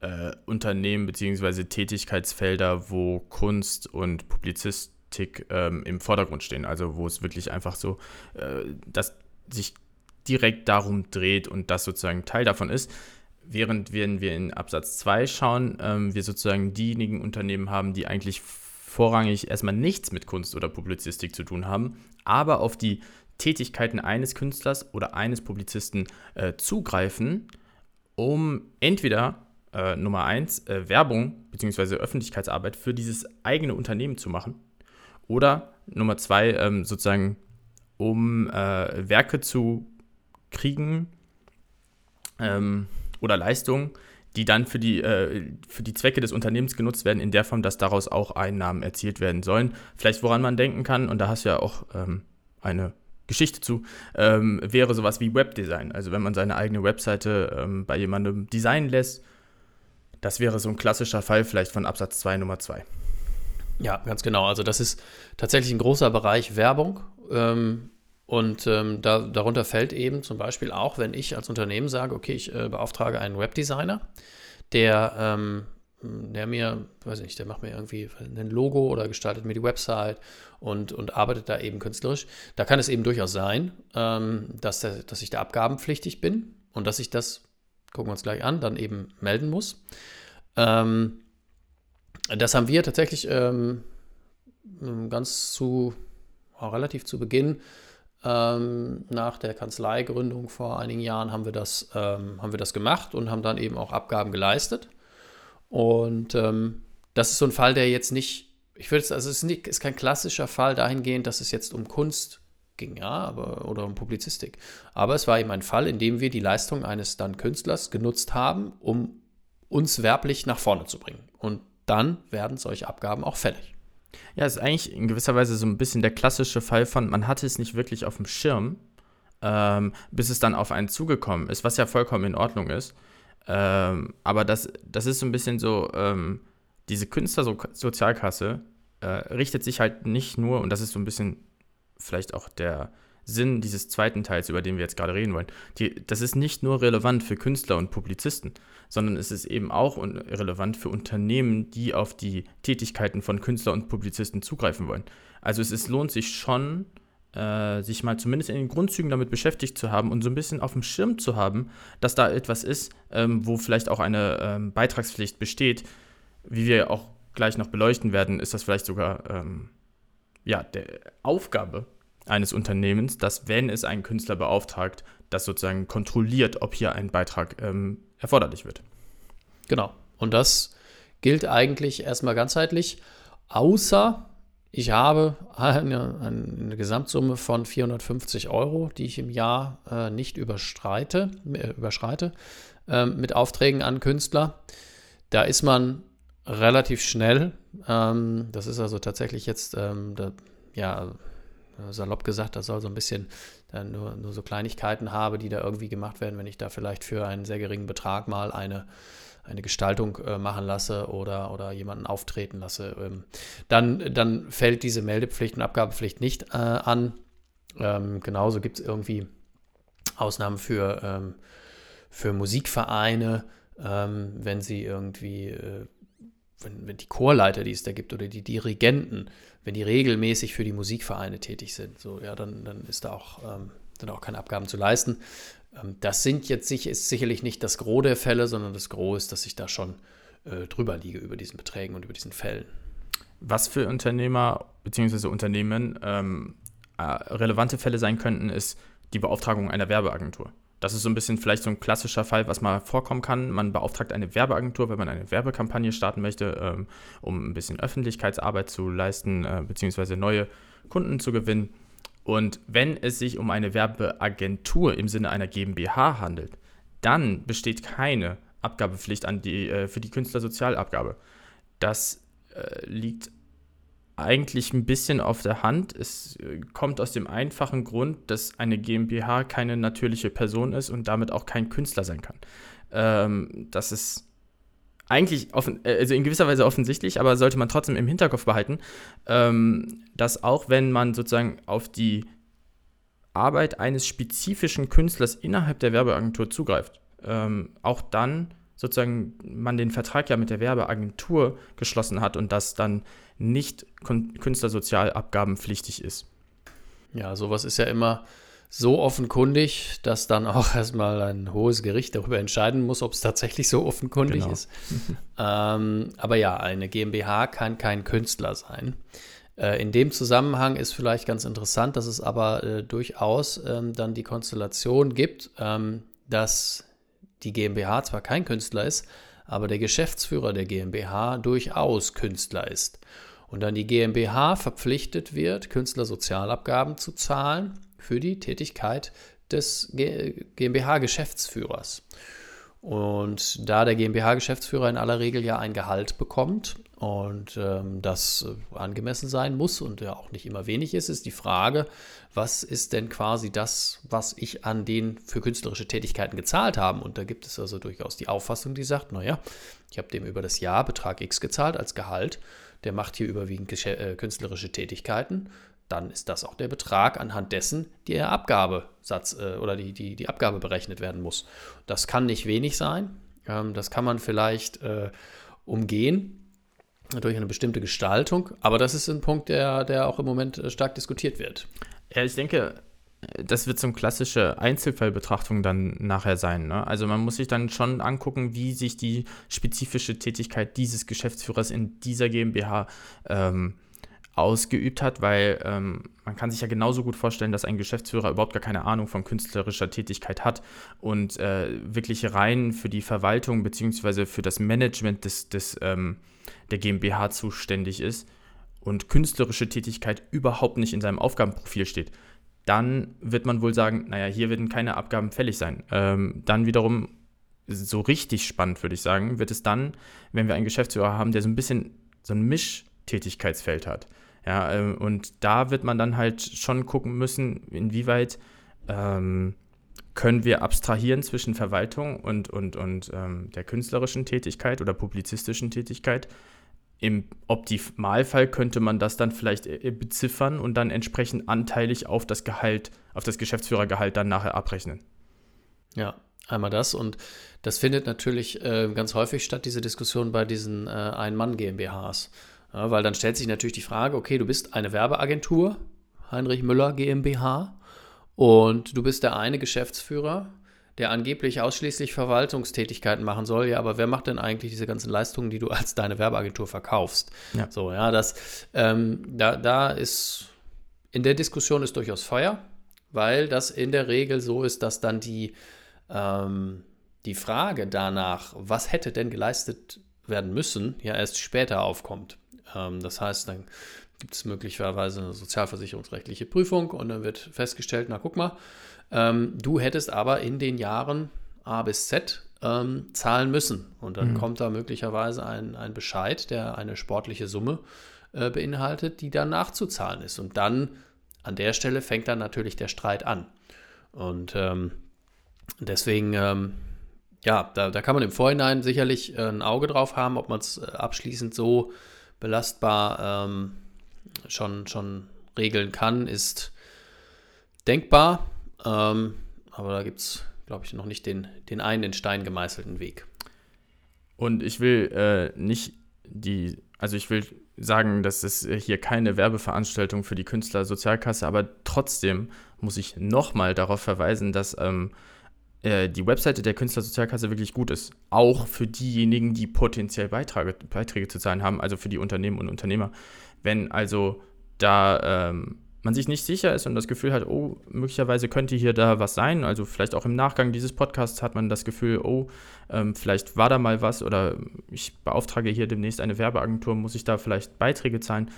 äh, Unternehmen bzw. Tätigkeitsfelder, wo Kunst und Publizistik ähm, im Vordergrund stehen. Also wo es wirklich einfach so, äh, dass sich direkt darum dreht und das sozusagen Teil davon ist. Während wenn wir in Absatz 2 schauen, ähm, wir sozusagen diejenigen Unternehmen haben, die eigentlich vorrangig erstmal nichts mit Kunst oder Publizistik zu tun haben, aber auf die Tätigkeiten eines Künstlers oder eines Publizisten äh, zugreifen, um entweder äh, Nummer eins äh, Werbung bzw. Öffentlichkeitsarbeit für dieses eigene Unternehmen zu machen oder Nummer zwei ähm, sozusagen um äh, Werke zu kriegen ähm, oder Leistungen, die dann für die, äh, für die Zwecke des Unternehmens genutzt werden, in der Form, dass daraus auch Einnahmen erzielt werden sollen. Vielleicht woran man denken kann, und da hast du ja auch ähm, eine Geschichte zu, ähm, wäre sowas wie Webdesign. Also wenn man seine eigene Webseite ähm, bei jemandem designen lässt, das wäre so ein klassischer Fall vielleicht von Absatz 2 Nummer 2. Ja, ganz genau. Also das ist tatsächlich ein großer Bereich Werbung. Ähm, und ähm, da, darunter fällt eben zum Beispiel auch, wenn ich als Unternehmen sage, okay, ich äh, beauftrage einen Webdesigner, der, ähm, der mir, weiß nicht, der macht mir irgendwie ein Logo oder gestaltet mir die Website und, und arbeitet da eben künstlerisch. Da kann es eben durchaus sein, ähm, dass, der, dass ich da abgabenpflichtig bin und dass ich das, gucken wir uns gleich an, dann eben melden muss. Ähm, das haben wir tatsächlich ähm, ganz zu, relativ zu Beginn ähm, nach der Kanzleigründung vor einigen Jahren haben wir, das, ähm, haben wir das gemacht und haben dann eben auch Abgaben geleistet. Und ähm, das ist so ein Fall, der jetzt nicht, ich würde also es ist, nicht, ist kein klassischer Fall dahingehend, dass es jetzt um Kunst ging, ja, aber, oder um Publizistik. Aber es war eben ein Fall, in dem wir die Leistung eines dann Künstlers genutzt haben, um uns werblich nach vorne zu bringen. Und dann werden solche Abgaben auch fällig. Ja, es ist eigentlich in gewisser Weise so ein bisschen der klassische Fall von, man hatte es nicht wirklich auf dem Schirm, ähm, bis es dann auf einen zugekommen ist, was ja vollkommen in Ordnung ist. Ähm, aber das, das ist so ein bisschen so, ähm, diese Künstlersozialkasse äh, richtet sich halt nicht nur, und das ist so ein bisschen vielleicht auch der, Sinn dieses zweiten Teils, über den wir jetzt gerade reden wollen. Die, das ist nicht nur relevant für Künstler und Publizisten, sondern es ist eben auch relevant für Unternehmen, die auf die Tätigkeiten von Künstler und Publizisten zugreifen wollen. Also es ist, lohnt sich schon, äh, sich mal zumindest in den Grundzügen damit beschäftigt zu haben und so ein bisschen auf dem Schirm zu haben, dass da etwas ist, ähm, wo vielleicht auch eine ähm, Beitragspflicht besteht. Wie wir auch gleich noch beleuchten werden, ist das vielleicht sogar ähm, ja, der Aufgabe eines Unternehmens, dass, wenn es einen Künstler beauftragt, das sozusagen kontrolliert, ob hier ein Beitrag ähm, erforderlich wird. Genau. Und das gilt eigentlich erstmal ganzheitlich, außer ich habe eine, eine Gesamtsumme von 450 Euro, die ich im Jahr äh, nicht überstreite, äh, überschreite äh, mit Aufträgen an Künstler. Da ist man relativ schnell. Ähm, das ist also tatsächlich jetzt, ähm, da, ja, salopp gesagt, das soll so ein bisschen dann nur, nur so Kleinigkeiten habe, die da irgendwie gemacht werden, wenn ich da vielleicht für einen sehr geringen Betrag mal eine, eine Gestaltung äh, machen lasse oder, oder jemanden auftreten lasse, ähm, dann, dann fällt diese Meldepflicht und Abgabepflicht nicht äh, an. Ähm, genauso gibt es irgendwie Ausnahmen für, ähm, für Musikvereine, ähm, wenn sie irgendwie äh, wenn, wenn die Chorleiter, die es da gibt, oder die Dirigenten, wenn die regelmäßig für die Musikvereine tätig sind, so, ja, dann, dann ist da auch, ähm, dann auch keine Abgaben zu leisten. Ähm, das sind jetzt sich, ist sicherlich nicht das Gros der Fälle, sondern das Gros ist, dass ich da schon äh, drüber liege über diesen Beträgen und über diesen Fällen. Was für Unternehmer bzw. Unternehmen ähm, äh, relevante Fälle sein könnten, ist die Beauftragung einer Werbeagentur. Das ist so ein bisschen vielleicht so ein klassischer Fall, was mal vorkommen kann. Man beauftragt eine Werbeagentur, wenn man eine Werbekampagne starten möchte, ähm, um ein bisschen Öffentlichkeitsarbeit zu leisten, äh, beziehungsweise neue Kunden zu gewinnen. Und wenn es sich um eine Werbeagentur im Sinne einer GmbH handelt, dann besteht keine Abgabepflicht an die, äh, für die Künstlersozialabgabe. Das äh, liegt eigentlich ein bisschen auf der Hand. Es äh, kommt aus dem einfachen Grund, dass eine GmbH keine natürliche Person ist und damit auch kein Künstler sein kann. Ähm, das ist eigentlich offen, äh, also in gewisser Weise offensichtlich, aber sollte man trotzdem im Hinterkopf behalten, ähm, dass auch wenn man sozusagen auf die Arbeit eines spezifischen Künstlers innerhalb der Werbeagentur zugreift, ähm, auch dann sozusagen man den Vertrag ja mit der Werbeagentur geschlossen hat und das dann nicht künstlersozialabgabenpflichtig ist. Ja, sowas ist ja immer so offenkundig, dass dann auch erstmal ein hohes Gericht darüber entscheiden muss, ob es tatsächlich so offenkundig genau. ist. ähm, aber ja, eine GmbH kann kein Künstler sein. Äh, in dem Zusammenhang ist vielleicht ganz interessant, dass es aber äh, durchaus ähm, dann die Konstellation gibt, ähm, dass die GmbH zwar kein Künstler ist, aber der Geschäftsführer der GmbH durchaus Künstler ist. Und dann die GmbH verpflichtet wird, Künstlersozialabgaben zu zahlen für die Tätigkeit des GmbH-Geschäftsführers. Und da der GmbH-Geschäftsführer in aller Regel ja ein Gehalt bekommt und ähm, das äh, angemessen sein muss und ja auch nicht immer wenig ist, ist die Frage, was ist denn quasi das, was ich an den für künstlerische Tätigkeiten gezahlt habe? Und da gibt es also durchaus die Auffassung, die sagt, naja, ich habe dem über das Jahr Betrag X gezahlt als Gehalt, der macht hier überwiegend äh, künstlerische Tätigkeiten dann ist das auch der Betrag, anhand dessen der Abgabesatz äh, oder die, die, die Abgabe berechnet werden muss. Das kann nicht wenig sein. Ähm, das kann man vielleicht äh, umgehen durch eine bestimmte Gestaltung, aber das ist ein Punkt, der, der auch im Moment äh, stark diskutiert wird. Ja, ich denke, das wird so eine klassische Einzelfallbetrachtung dann nachher sein. Ne? Also man muss sich dann schon angucken, wie sich die spezifische Tätigkeit dieses Geschäftsführers in dieser GmbH ähm, ausgeübt hat, weil ähm, man kann sich ja genauso gut vorstellen, dass ein Geschäftsführer überhaupt gar keine Ahnung von künstlerischer Tätigkeit hat und äh, wirklich rein für die Verwaltung bzw. für das Management des, des, ähm, der GmbH zuständig ist und künstlerische Tätigkeit überhaupt nicht in seinem Aufgabenprofil steht, dann wird man wohl sagen, naja, hier werden keine Abgaben fällig sein. Ähm, dann wiederum so richtig spannend, würde ich sagen, wird es dann, wenn wir einen Geschäftsführer haben, der so ein bisschen so ein Mischtätigkeitsfeld hat. Ja, ähm, und da wird man dann halt schon gucken müssen, inwieweit ähm, können wir abstrahieren zwischen Verwaltung und, und, und ähm, der künstlerischen Tätigkeit oder publizistischen Tätigkeit. Im Optimalfall könnte man das dann vielleicht äh, beziffern und dann entsprechend anteilig auf das Gehalt, auf das Geschäftsführergehalt dann nachher abrechnen. Ja, einmal das und das findet natürlich äh, ganz häufig statt, diese Diskussion bei diesen äh, Ein-Mann-GmbHs. Ja, weil dann stellt sich natürlich die Frage, okay, du bist eine Werbeagentur, Heinrich Müller GmbH, und du bist der eine Geschäftsführer, der angeblich ausschließlich Verwaltungstätigkeiten machen soll. Ja, aber wer macht denn eigentlich diese ganzen Leistungen, die du als deine Werbeagentur verkaufst? Ja. So, ja, das, ähm, da, da ist, in der Diskussion ist durchaus Feuer, weil das in der Regel so ist, dass dann die, ähm, die Frage danach, was hätte denn geleistet werden müssen, ja erst später aufkommt. Ähm, das heißt, dann gibt es möglicherweise eine sozialversicherungsrechtliche Prüfung und dann wird festgestellt, na guck mal, ähm, du hättest aber in den Jahren A bis Z ähm, zahlen müssen. Und dann mhm. kommt da möglicherweise ein, ein Bescheid, der eine sportliche Summe äh, beinhaltet, die dann nachzuzahlen ist. Und dann an der Stelle fängt dann natürlich der Streit an. Und ähm, deswegen, ähm, ja, da, da, kann man im Vorhinein sicherlich äh, ein Auge drauf haben, ob man es äh, abschließend so belastbar ähm, schon, schon regeln kann, ist denkbar. Ähm, aber da gibt es, glaube ich, noch nicht den, den einen in Stein gemeißelten Weg. Und ich will äh, nicht die, also ich will sagen, dass es hier keine Werbeveranstaltung für die Künstlersozialkasse, aber trotzdem muss ich nochmal darauf verweisen, dass ähm, äh, die Webseite der Künstlersozialkasse wirklich gut ist. Auch für diejenigen, die potenziell Beiträge, Beiträge zu zahlen haben, also für die Unternehmen und Unternehmer. Wenn also da ähm, man sich nicht sicher ist und das Gefühl hat, oh, möglicherweise könnte hier da was sein, also vielleicht auch im Nachgang dieses Podcasts hat man das Gefühl, oh, ähm, vielleicht war da mal was oder ich beauftrage hier demnächst eine Werbeagentur, muss ich da vielleicht Beiträge zahlen?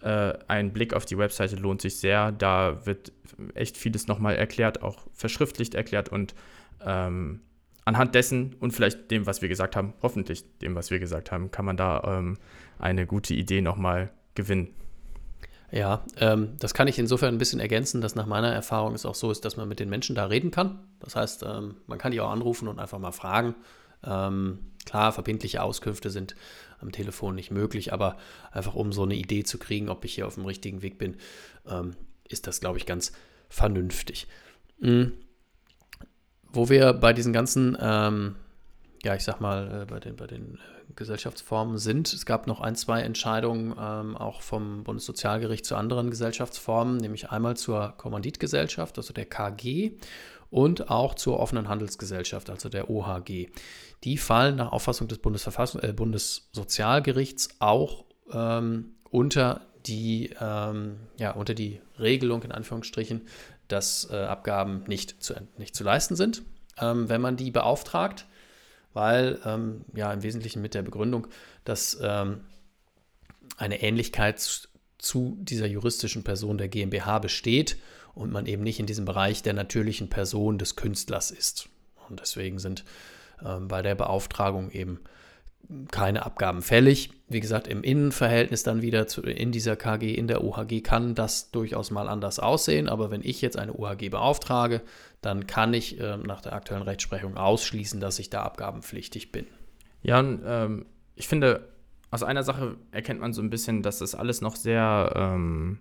Äh, ein Blick auf die Webseite lohnt sich sehr. Da wird echt vieles nochmal erklärt, auch verschriftlicht erklärt und ähm, anhand dessen und vielleicht dem, was wir gesagt haben, hoffentlich dem, was wir gesagt haben, kann man da ähm, eine gute Idee nochmal gewinnen. Ja, ähm, das kann ich insofern ein bisschen ergänzen, dass nach meiner Erfahrung es auch so ist, dass man mit den Menschen da reden kann. Das heißt, ähm, man kann die auch anrufen und einfach mal fragen. Ähm, klar, verbindliche Auskünfte sind am Telefon nicht möglich, aber einfach um so eine Idee zu kriegen, ob ich hier auf dem richtigen Weg bin, ähm, ist das, glaube ich, ganz vernünftig. Mhm. Wo wir bei diesen ganzen, ähm, ja, ich sag mal, äh, bei den, bei den äh, Gesellschaftsformen sind, es gab noch ein, zwei Entscheidungen ähm, auch vom Bundessozialgericht zu anderen Gesellschaftsformen, nämlich einmal zur Kommanditgesellschaft, also der KG, und auch zur offenen Handelsgesellschaft, also der OHG. Die fallen nach Auffassung des äh, Bundessozialgerichts auch ähm, unter die, ähm, ja, unter die Regelung in Anführungsstrichen, dass äh, Abgaben nicht zu, nicht zu leisten sind, ähm, wenn man die beauftragt, weil ähm, ja im Wesentlichen mit der Begründung, dass ähm, eine Ähnlichkeit zu, dieser juristischen Person der GmbH besteht und man eben nicht in diesem Bereich der natürlichen Person des Künstlers ist. Und deswegen sind ähm, bei der Beauftragung eben keine Abgaben fällig. Wie gesagt, im Innenverhältnis dann wieder zu, in dieser KG, in der OHG kann das durchaus mal anders aussehen. Aber wenn ich jetzt eine OHG beauftrage, dann kann ich äh, nach der aktuellen Rechtsprechung ausschließen, dass ich da abgabenpflichtig bin. Ja, und, ähm, ich finde, aus einer Sache erkennt man so ein bisschen, dass das alles noch sehr ähm,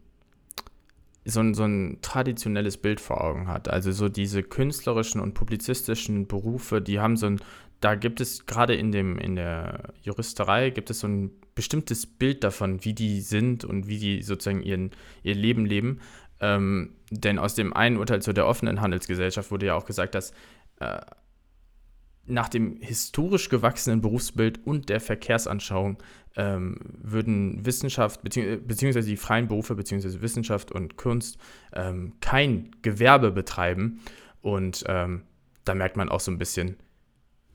so ein, so ein traditionelles Bild vor Augen hat. Also so diese künstlerischen und publizistischen Berufe, die haben so ein, da gibt es gerade in in der Juristerei gibt es so ein bestimmtes Bild davon, wie die sind und wie die sozusagen ihren, ihr Leben leben. Ähm, denn aus dem einen Urteil zu der offenen Handelsgesellschaft wurde ja auch gesagt, dass äh, nach dem historisch gewachsenen Berufsbild und der Verkehrsanschauung ähm, würden Wissenschaft bezieh beziehungsweise die freien Berufe beziehungsweise Wissenschaft und Kunst ähm, kein Gewerbe betreiben. Und ähm, da merkt man auch so ein bisschen,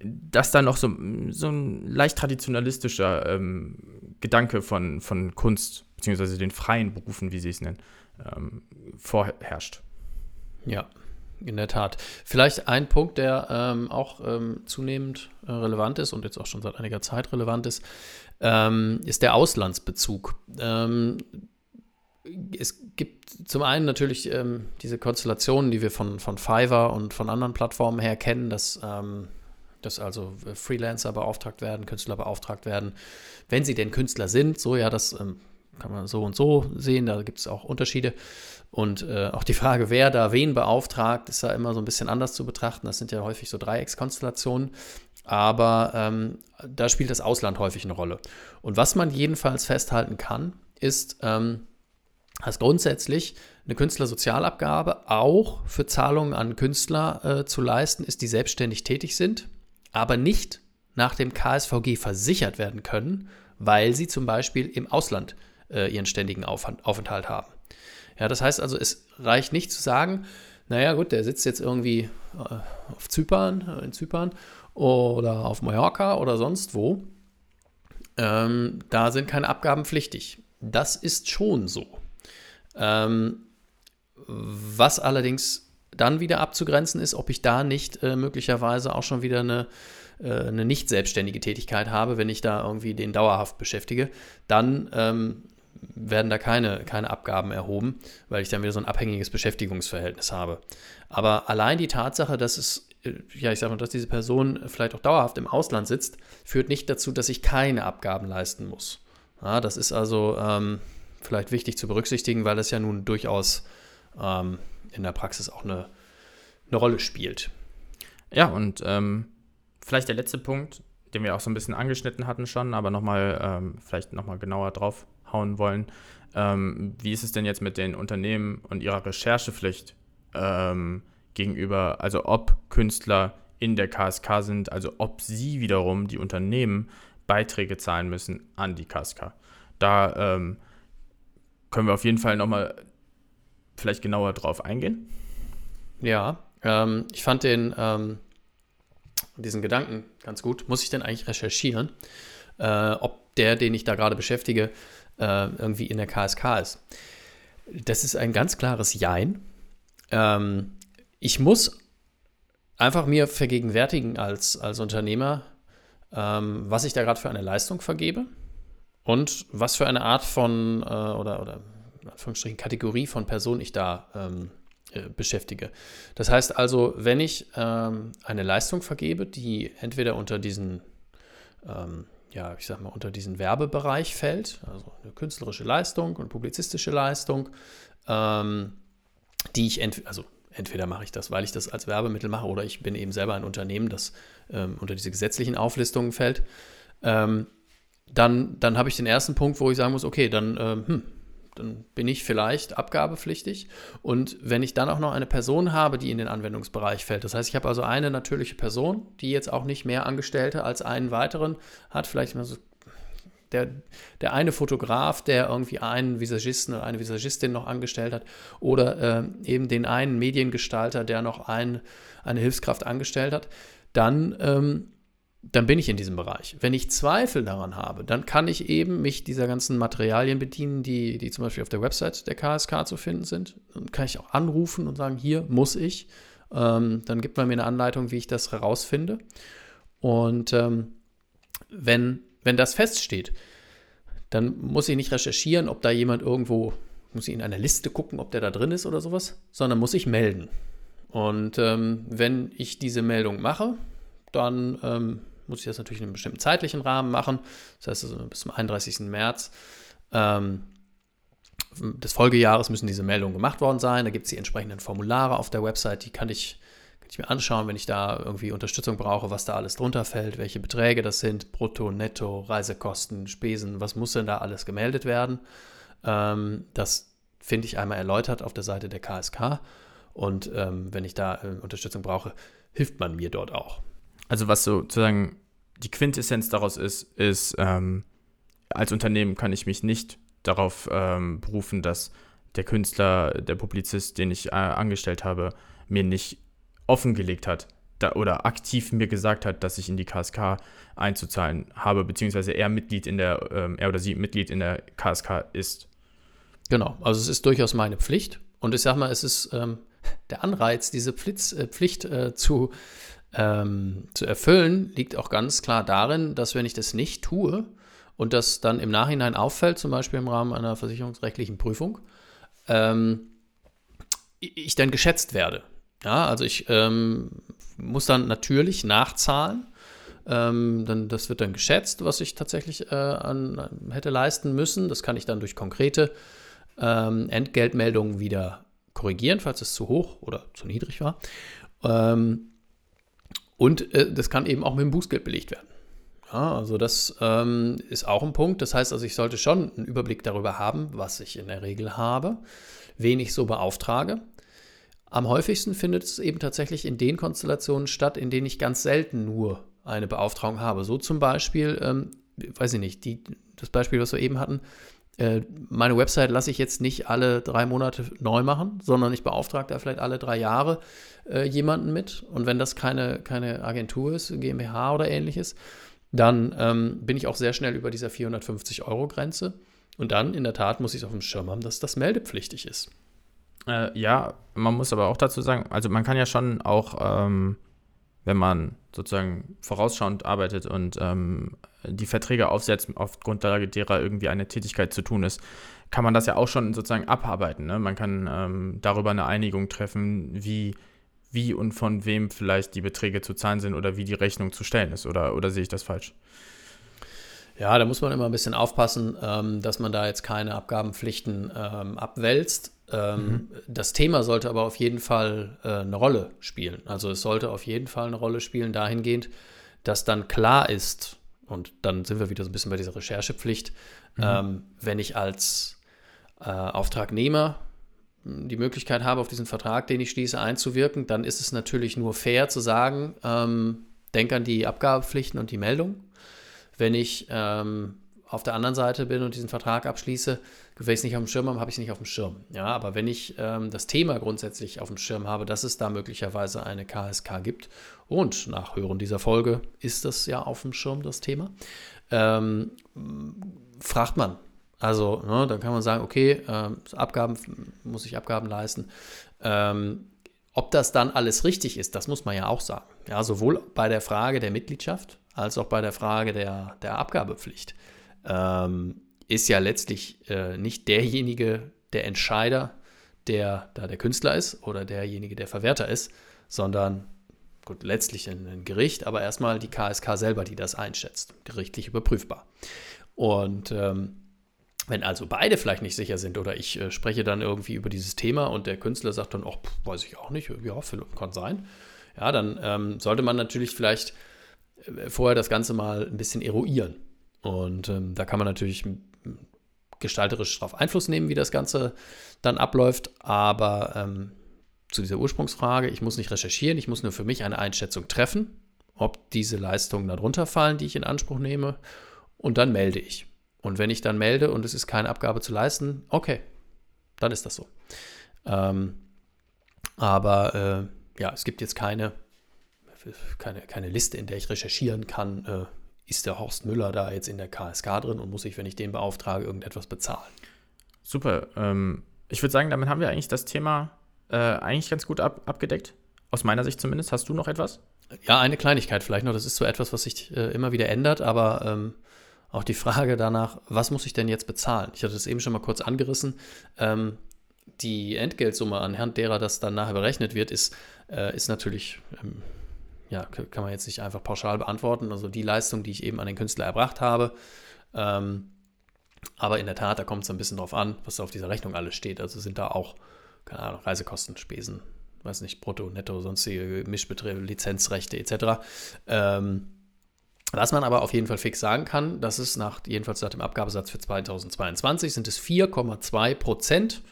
dass da noch so, so ein leicht traditionalistischer ähm, Gedanke von, von Kunst beziehungsweise den freien Berufen, wie sie es nennen, ähm, vorherrscht. Ja, in der Tat. Vielleicht ein Punkt, der ähm, auch ähm, zunehmend äh, relevant ist und jetzt auch schon seit einiger Zeit relevant ist, ähm, ist der Auslandsbezug. Ähm, es gibt zum einen natürlich ähm, diese Konstellationen, die wir von, von Fiverr und von anderen Plattformen her kennen, dass, ähm, dass also Freelancer beauftragt werden, Künstler beauftragt werden, wenn sie denn Künstler sind. So, ja, das kann man so und so sehen, da gibt es auch Unterschiede. Und äh, auch die Frage, wer da wen beauftragt, ist ja immer so ein bisschen anders zu betrachten. Das sind ja häufig so Dreieckskonstellationen. Aber ähm, da spielt das Ausland häufig eine Rolle. Und was man jedenfalls festhalten kann, ist, ähm, dass grundsätzlich eine Künstlersozialabgabe auch für Zahlungen an Künstler äh, zu leisten ist, die selbstständig tätig sind, aber nicht nach dem KSVG versichert werden können, weil sie zum Beispiel im Ausland äh, ihren ständigen Aufenthalt haben. Ja, das heißt also, es reicht nicht zu sagen, naja gut, der sitzt jetzt irgendwie äh, auf Zypern, äh, in Zypern oder auf Mallorca oder sonst wo. Ähm, da sind keine Abgaben pflichtig. Das ist schon so. Ähm, was allerdings dann wieder abzugrenzen ist, ob ich da nicht äh, möglicherweise auch schon wieder eine, äh, eine nicht selbstständige Tätigkeit habe, wenn ich da irgendwie den dauerhaft beschäftige, dann ähm, werden da keine, keine Abgaben erhoben, weil ich dann wieder so ein abhängiges Beschäftigungsverhältnis habe. Aber allein die Tatsache, dass es, äh, ja, ich sage mal, dass diese Person vielleicht auch dauerhaft im Ausland sitzt, führt nicht dazu, dass ich keine Abgaben leisten muss. Ja, das ist also ähm, vielleicht wichtig zu berücksichtigen, weil es ja nun durchaus ähm, in der Praxis auch eine, eine Rolle spielt. Ja, und ähm, vielleicht der letzte Punkt, den wir auch so ein bisschen angeschnitten hatten schon, aber nochmal, ähm, vielleicht nochmal genauer drauf hauen wollen. Ähm, wie ist es denn jetzt mit den Unternehmen und ihrer Recherchepflicht ähm, gegenüber, also ob Künstler in der KSK sind, also ob sie wiederum, die Unternehmen, Beiträge zahlen müssen an die KSK. Da ähm, können wir auf jeden Fall nochmal vielleicht genauer drauf eingehen. Ja, ähm, ich fand den, ähm, diesen Gedanken ganz gut. Muss ich denn eigentlich recherchieren, äh, ob der, den ich da gerade beschäftige, äh, irgendwie in der KSK ist. Das ist ein ganz klares Jein. Ähm, ich muss einfach mir vergegenwärtigen als, als Unternehmer, ähm, was ich da gerade für eine Leistung vergebe und was für eine Art von äh, oder, oder Anführungsstrichen Kategorie von Personen ich da ähm, äh, beschäftige. Das heißt also, wenn ich ähm, eine Leistung vergebe, die entweder unter diesen, ähm, ja, ich sag mal, unter diesen Werbebereich fällt, also eine künstlerische Leistung und publizistische Leistung, ähm, die ich entweder, also entweder mache ich das, weil ich das als Werbemittel mache, oder ich bin eben selber ein Unternehmen, das ähm, unter diese gesetzlichen Auflistungen fällt, ähm, dann, dann habe ich den ersten Punkt, wo ich sagen muss, okay, dann, ähm, hm, dann bin ich vielleicht abgabepflichtig. Und wenn ich dann auch noch eine Person habe, die in den Anwendungsbereich fällt, das heißt, ich habe also eine natürliche Person, die jetzt auch nicht mehr Angestellte als einen weiteren hat, vielleicht mal so der, der eine Fotograf, der irgendwie einen Visagisten oder eine Visagistin noch angestellt hat, oder äh, eben den einen Mediengestalter, der noch ein, eine Hilfskraft angestellt hat, dann ähm, dann bin ich in diesem Bereich. Wenn ich Zweifel daran habe, dann kann ich eben mich dieser ganzen Materialien bedienen, die, die zum Beispiel auf der Website der KSK zu finden sind. Dann kann ich auch anrufen und sagen, hier muss ich. Ähm, dann gibt man mir eine Anleitung, wie ich das herausfinde. Und ähm, wenn, wenn das feststeht, dann muss ich nicht recherchieren, ob da jemand irgendwo, muss ich in einer Liste gucken, ob der da drin ist oder sowas, sondern muss ich melden. Und ähm, wenn ich diese Meldung mache, dann ähm, muss ich das natürlich in einem bestimmten zeitlichen Rahmen machen. Das heißt, also bis zum 31. März ähm, des Folgejahres müssen diese Meldungen gemacht worden sein. Da gibt es die entsprechenden Formulare auf der Website, die kann ich, kann ich mir anschauen, wenn ich da irgendwie Unterstützung brauche, was da alles drunter fällt, welche Beträge das sind, Brutto, Netto, Reisekosten, Spesen, was muss denn da alles gemeldet werden. Ähm, das finde ich einmal erläutert auf der Seite der KSK. Und ähm, wenn ich da äh, Unterstützung brauche, hilft man mir dort auch also was sozusagen die Quintessenz daraus ist, ist, ähm, als Unternehmen kann ich mich nicht darauf ähm, berufen, dass der Künstler, der Publizist, den ich äh, angestellt habe, mir nicht offengelegt hat da, oder aktiv mir gesagt hat, dass ich in die KSK einzuzahlen habe, beziehungsweise er Mitglied in der, ähm, er oder sie Mitglied in der KSK ist. Genau, also es ist durchaus meine Pflicht und ich sage mal, es ist ähm, der Anreiz, diese Pflicht, äh, Pflicht äh, zu ähm, zu erfüllen, liegt auch ganz klar darin, dass wenn ich das nicht tue und das dann im Nachhinein auffällt, zum Beispiel im Rahmen einer versicherungsrechtlichen Prüfung, ähm, ich dann geschätzt werde. Ja, also ich ähm, muss dann natürlich nachzahlen. Ähm, dann, das wird dann geschätzt, was ich tatsächlich äh, an, hätte leisten müssen. Das kann ich dann durch konkrete ähm, Entgeltmeldungen wieder korrigieren, falls es zu hoch oder zu niedrig war. Ähm, und äh, das kann eben auch mit dem Bußgeld belegt werden. Ja, also das ähm, ist auch ein Punkt. Das heißt also, ich sollte schon einen Überblick darüber haben, was ich in der Regel habe, wen ich so beauftrage. Am häufigsten findet es eben tatsächlich in den Konstellationen statt, in denen ich ganz selten nur eine Beauftragung habe. So zum Beispiel, ähm, weiß ich nicht, die, das Beispiel, was wir eben hatten, äh, meine Website lasse ich jetzt nicht alle drei Monate neu machen, sondern ich beauftrage da vielleicht alle drei Jahre äh, jemanden mit. Und wenn das keine, keine Agentur ist, GmbH oder ähnliches, dann ähm, bin ich auch sehr schnell über dieser 450-Euro-Grenze. Und dann, in der Tat, muss ich auf dem Schirm haben, dass das meldepflichtig ist. Äh, ja, man muss aber auch dazu sagen, also man kann ja schon auch, ähm, wenn man sozusagen vorausschauend arbeitet und ähm, die Verträge aufsetzt, auf Grundlage derer irgendwie eine Tätigkeit zu tun ist, kann man das ja auch schon sozusagen abarbeiten. Ne? Man kann ähm, darüber eine Einigung treffen, wie, wie und von wem vielleicht die Beträge zu zahlen sind oder wie die Rechnung zu stellen ist. Oder, oder sehe ich das falsch? Ja, da muss man immer ein bisschen aufpassen, ähm, dass man da jetzt keine Abgabenpflichten ähm, abwälzt. Ähm, mhm. Das Thema sollte aber auf jeden Fall äh, eine Rolle spielen. Also es sollte auf jeden Fall eine Rolle spielen dahingehend, dass dann klar ist, und dann sind wir wieder so ein bisschen bei dieser Recherchepflicht. Mhm. Ähm, wenn ich als äh, Auftragnehmer hm, die Möglichkeit habe, auf diesen Vertrag, den ich schließe, einzuwirken, dann ist es natürlich nur fair zu sagen, ähm, denk an die Abgabepflichten und die Meldung. Wenn ich ähm, auf der anderen Seite bin und diesen Vertrag abschließe, wenn ich es nicht auf dem Schirm habe, habe ich es nicht auf dem Schirm. Ja, aber wenn ich ähm, das Thema grundsätzlich auf dem Schirm habe, dass es da möglicherweise eine KSK gibt und nach Hören dieser Folge ist das ja auf dem Schirm, das Thema, ähm, fragt man. Also, ne, dann kann man sagen, okay, ähm, Abgaben, muss ich Abgaben leisten. Ähm, ob das dann alles richtig ist, das muss man ja auch sagen. Ja, sowohl bei der Frage der Mitgliedschaft als auch bei der Frage der, der Abgabepflicht ähm, ist ja letztlich äh, nicht derjenige, der Entscheider, der da der Künstler ist oder derjenige, der Verwerter ist, sondern gut, letztlich ein, Gericht, aber erstmal die KSK selber, die das einschätzt, gerichtlich überprüfbar. Und ähm, wenn also beide vielleicht nicht sicher sind oder ich äh, spreche dann irgendwie über dieses Thema und der Künstler sagt dann, ach, weiß ich auch nicht, ja, kann sein, ja, dann ähm, sollte man natürlich vielleicht äh, vorher das Ganze mal ein bisschen eruieren. Und ähm, da kann man natürlich gestalterisch darauf Einfluss nehmen, wie das Ganze dann abläuft. Aber ähm, zu dieser Ursprungsfrage, ich muss nicht recherchieren, ich muss nur für mich eine Einschätzung treffen, ob diese Leistungen darunter fallen, die ich in Anspruch nehme. Und dann melde ich. Und wenn ich dann melde und es ist keine Abgabe zu leisten, okay, dann ist das so. Ähm, aber äh, ja, es gibt jetzt keine, keine, keine Liste, in der ich recherchieren kann, äh, ist der Horst Müller da jetzt in der KSK drin und muss ich, wenn ich den beauftrage, irgendetwas bezahlen. Super. Ähm, ich würde sagen, damit haben wir eigentlich das Thema äh, eigentlich ganz gut ab, abgedeckt. Aus meiner Sicht zumindest. Hast du noch etwas? Ja, eine Kleinigkeit vielleicht noch. Das ist so etwas, was sich äh, immer wieder ändert, aber ähm, auch die Frage danach, was muss ich denn jetzt bezahlen? Ich hatte es eben schon mal kurz angerissen. Ähm, die Entgeltsumme anhand derer das dann nachher berechnet wird, ist, äh, ist natürlich, ähm, ja, kann man jetzt nicht einfach pauschal beantworten. Also die Leistung, die ich eben an den Künstler erbracht habe. Ähm, aber in der Tat, da kommt es ein bisschen drauf an, was auf dieser Rechnung alles steht. Also sind da auch, keine Ahnung, Reisekosten, Spesen, weiß nicht, Brutto, Netto, sonstige Mischbeträge, Lizenzrechte etc. Ähm, was man aber auf jeden Fall fix sagen kann, dass es nach, jedenfalls nach dem Abgabesatz für 2022 sind es 4,2 Prozent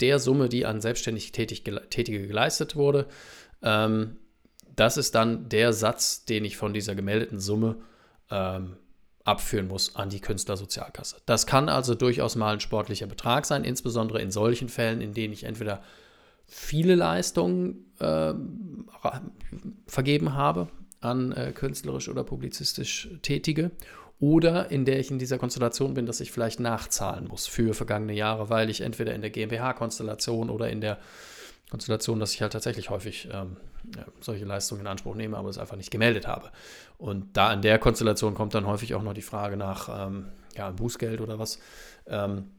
der Summe, die an selbstständig tätig, Tätige geleistet wurde. Ähm, das ist dann der Satz, den ich von dieser gemeldeten Summe ähm, abführen muss an die Künstlersozialkasse. Das kann also durchaus mal ein sportlicher Betrag sein, insbesondere in solchen Fällen, in denen ich entweder viele Leistungen äh, vergeben habe, an äh, künstlerisch oder publizistisch Tätige oder in der ich in dieser Konstellation bin, dass ich vielleicht nachzahlen muss für vergangene Jahre, weil ich entweder in der GmbH-Konstellation oder in der Konstellation, dass ich halt tatsächlich häufig ähm, solche Leistungen in Anspruch nehme, aber es einfach nicht gemeldet habe. Und da in der Konstellation kommt dann häufig auch noch die Frage nach ähm, ja, Bußgeld oder was ähm,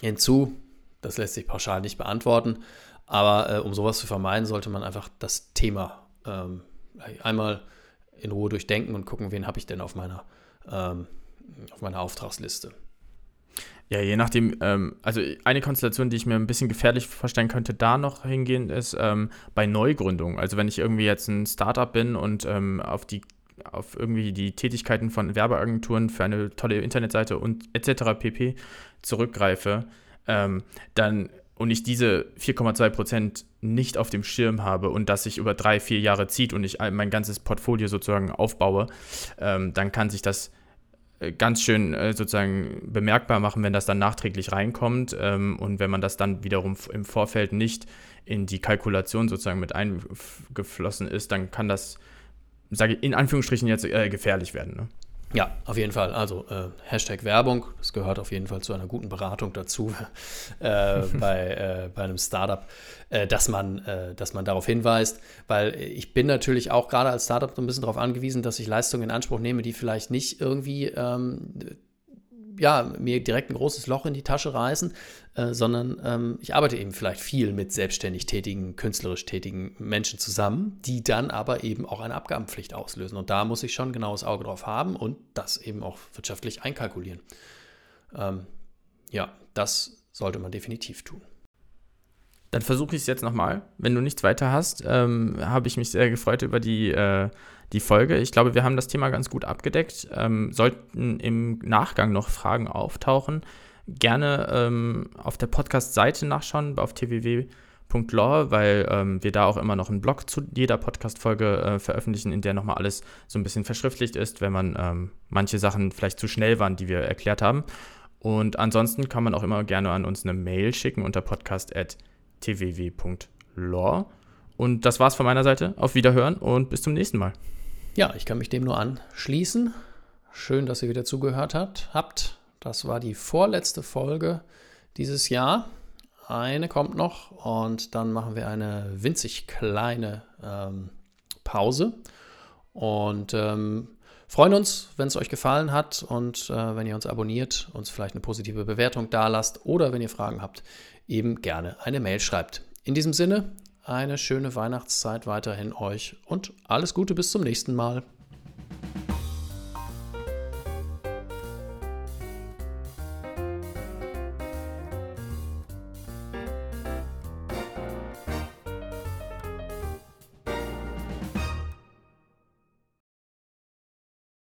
hinzu. Das lässt sich pauschal nicht beantworten, aber äh, um sowas zu vermeiden, sollte man einfach das Thema ähm, einmal in Ruhe durchdenken und gucken, wen habe ich denn auf meiner, ähm, auf meiner Auftragsliste. Ja, je nachdem, ähm, also eine Konstellation, die ich mir ein bisschen gefährlich vorstellen könnte, da noch hingehen, ist ähm, bei Neugründungen. Also wenn ich irgendwie jetzt ein Startup bin und ähm, auf die auf irgendwie die Tätigkeiten von Werbeagenturen für eine tolle Internetseite und etc. pp. zurückgreife, ähm, dann und ich diese 4,2 Prozent nicht auf dem Schirm habe und das sich über drei, vier Jahre zieht und ich mein ganzes Portfolio sozusagen aufbaue, ähm, dann kann sich das ganz schön äh, sozusagen bemerkbar machen, wenn das dann nachträglich reinkommt ähm, und wenn man das dann wiederum im Vorfeld nicht in die Kalkulation sozusagen mit eingeflossen ist, dann kann das, sage ich in Anführungsstrichen jetzt, äh, gefährlich werden. Ne? Ja, auf jeden Fall. Also äh, Hashtag Werbung, das gehört auf jeden Fall zu einer guten Beratung dazu äh, bei, äh, bei einem Startup, äh, dass, man, äh, dass man darauf hinweist, weil ich bin natürlich auch gerade als Startup so ein bisschen darauf angewiesen, dass ich Leistungen in Anspruch nehme, die vielleicht nicht irgendwie ähm, ja, mir direkt ein großes Loch in die Tasche reißen, äh, sondern ähm, ich arbeite eben vielleicht viel mit selbstständig tätigen, künstlerisch tätigen Menschen zusammen, die dann aber eben auch eine Abgabenpflicht auslösen. Und da muss ich schon genaues Auge drauf haben und das eben auch wirtschaftlich einkalkulieren. Ähm, ja, das sollte man definitiv tun. Dann versuche ich es jetzt nochmal. Wenn du nichts weiter hast, ähm, habe ich mich sehr gefreut über die, äh, die Folge. Ich glaube, wir haben das Thema ganz gut abgedeckt. Ähm, sollten im Nachgang noch Fragen auftauchen, gerne ähm, auf der Podcast-Seite nachschauen, auf tww.law, weil ähm, wir da auch immer noch einen Blog zu jeder Podcast-Folge äh, veröffentlichen, in der nochmal alles so ein bisschen verschriftlicht ist, wenn man ähm, manche Sachen vielleicht zu schnell waren, die wir erklärt haben. Und ansonsten kann man auch immer gerne an uns eine Mail schicken unter podcast@ tww.lore. Und das war's von meiner Seite. Auf Wiederhören und bis zum nächsten Mal. Ja, ich kann mich dem nur anschließen. Schön, dass ihr wieder zugehört hat, habt. Das war die vorletzte Folge dieses Jahr. Eine kommt noch und dann machen wir eine winzig kleine ähm, Pause und ähm, freuen uns, wenn es euch gefallen hat und äh, wenn ihr uns abonniert, uns vielleicht eine positive Bewertung dalasst oder wenn ihr Fragen habt, eben gerne eine Mail schreibt. In diesem Sinne, eine schöne Weihnachtszeit weiterhin euch und alles Gute bis zum nächsten Mal.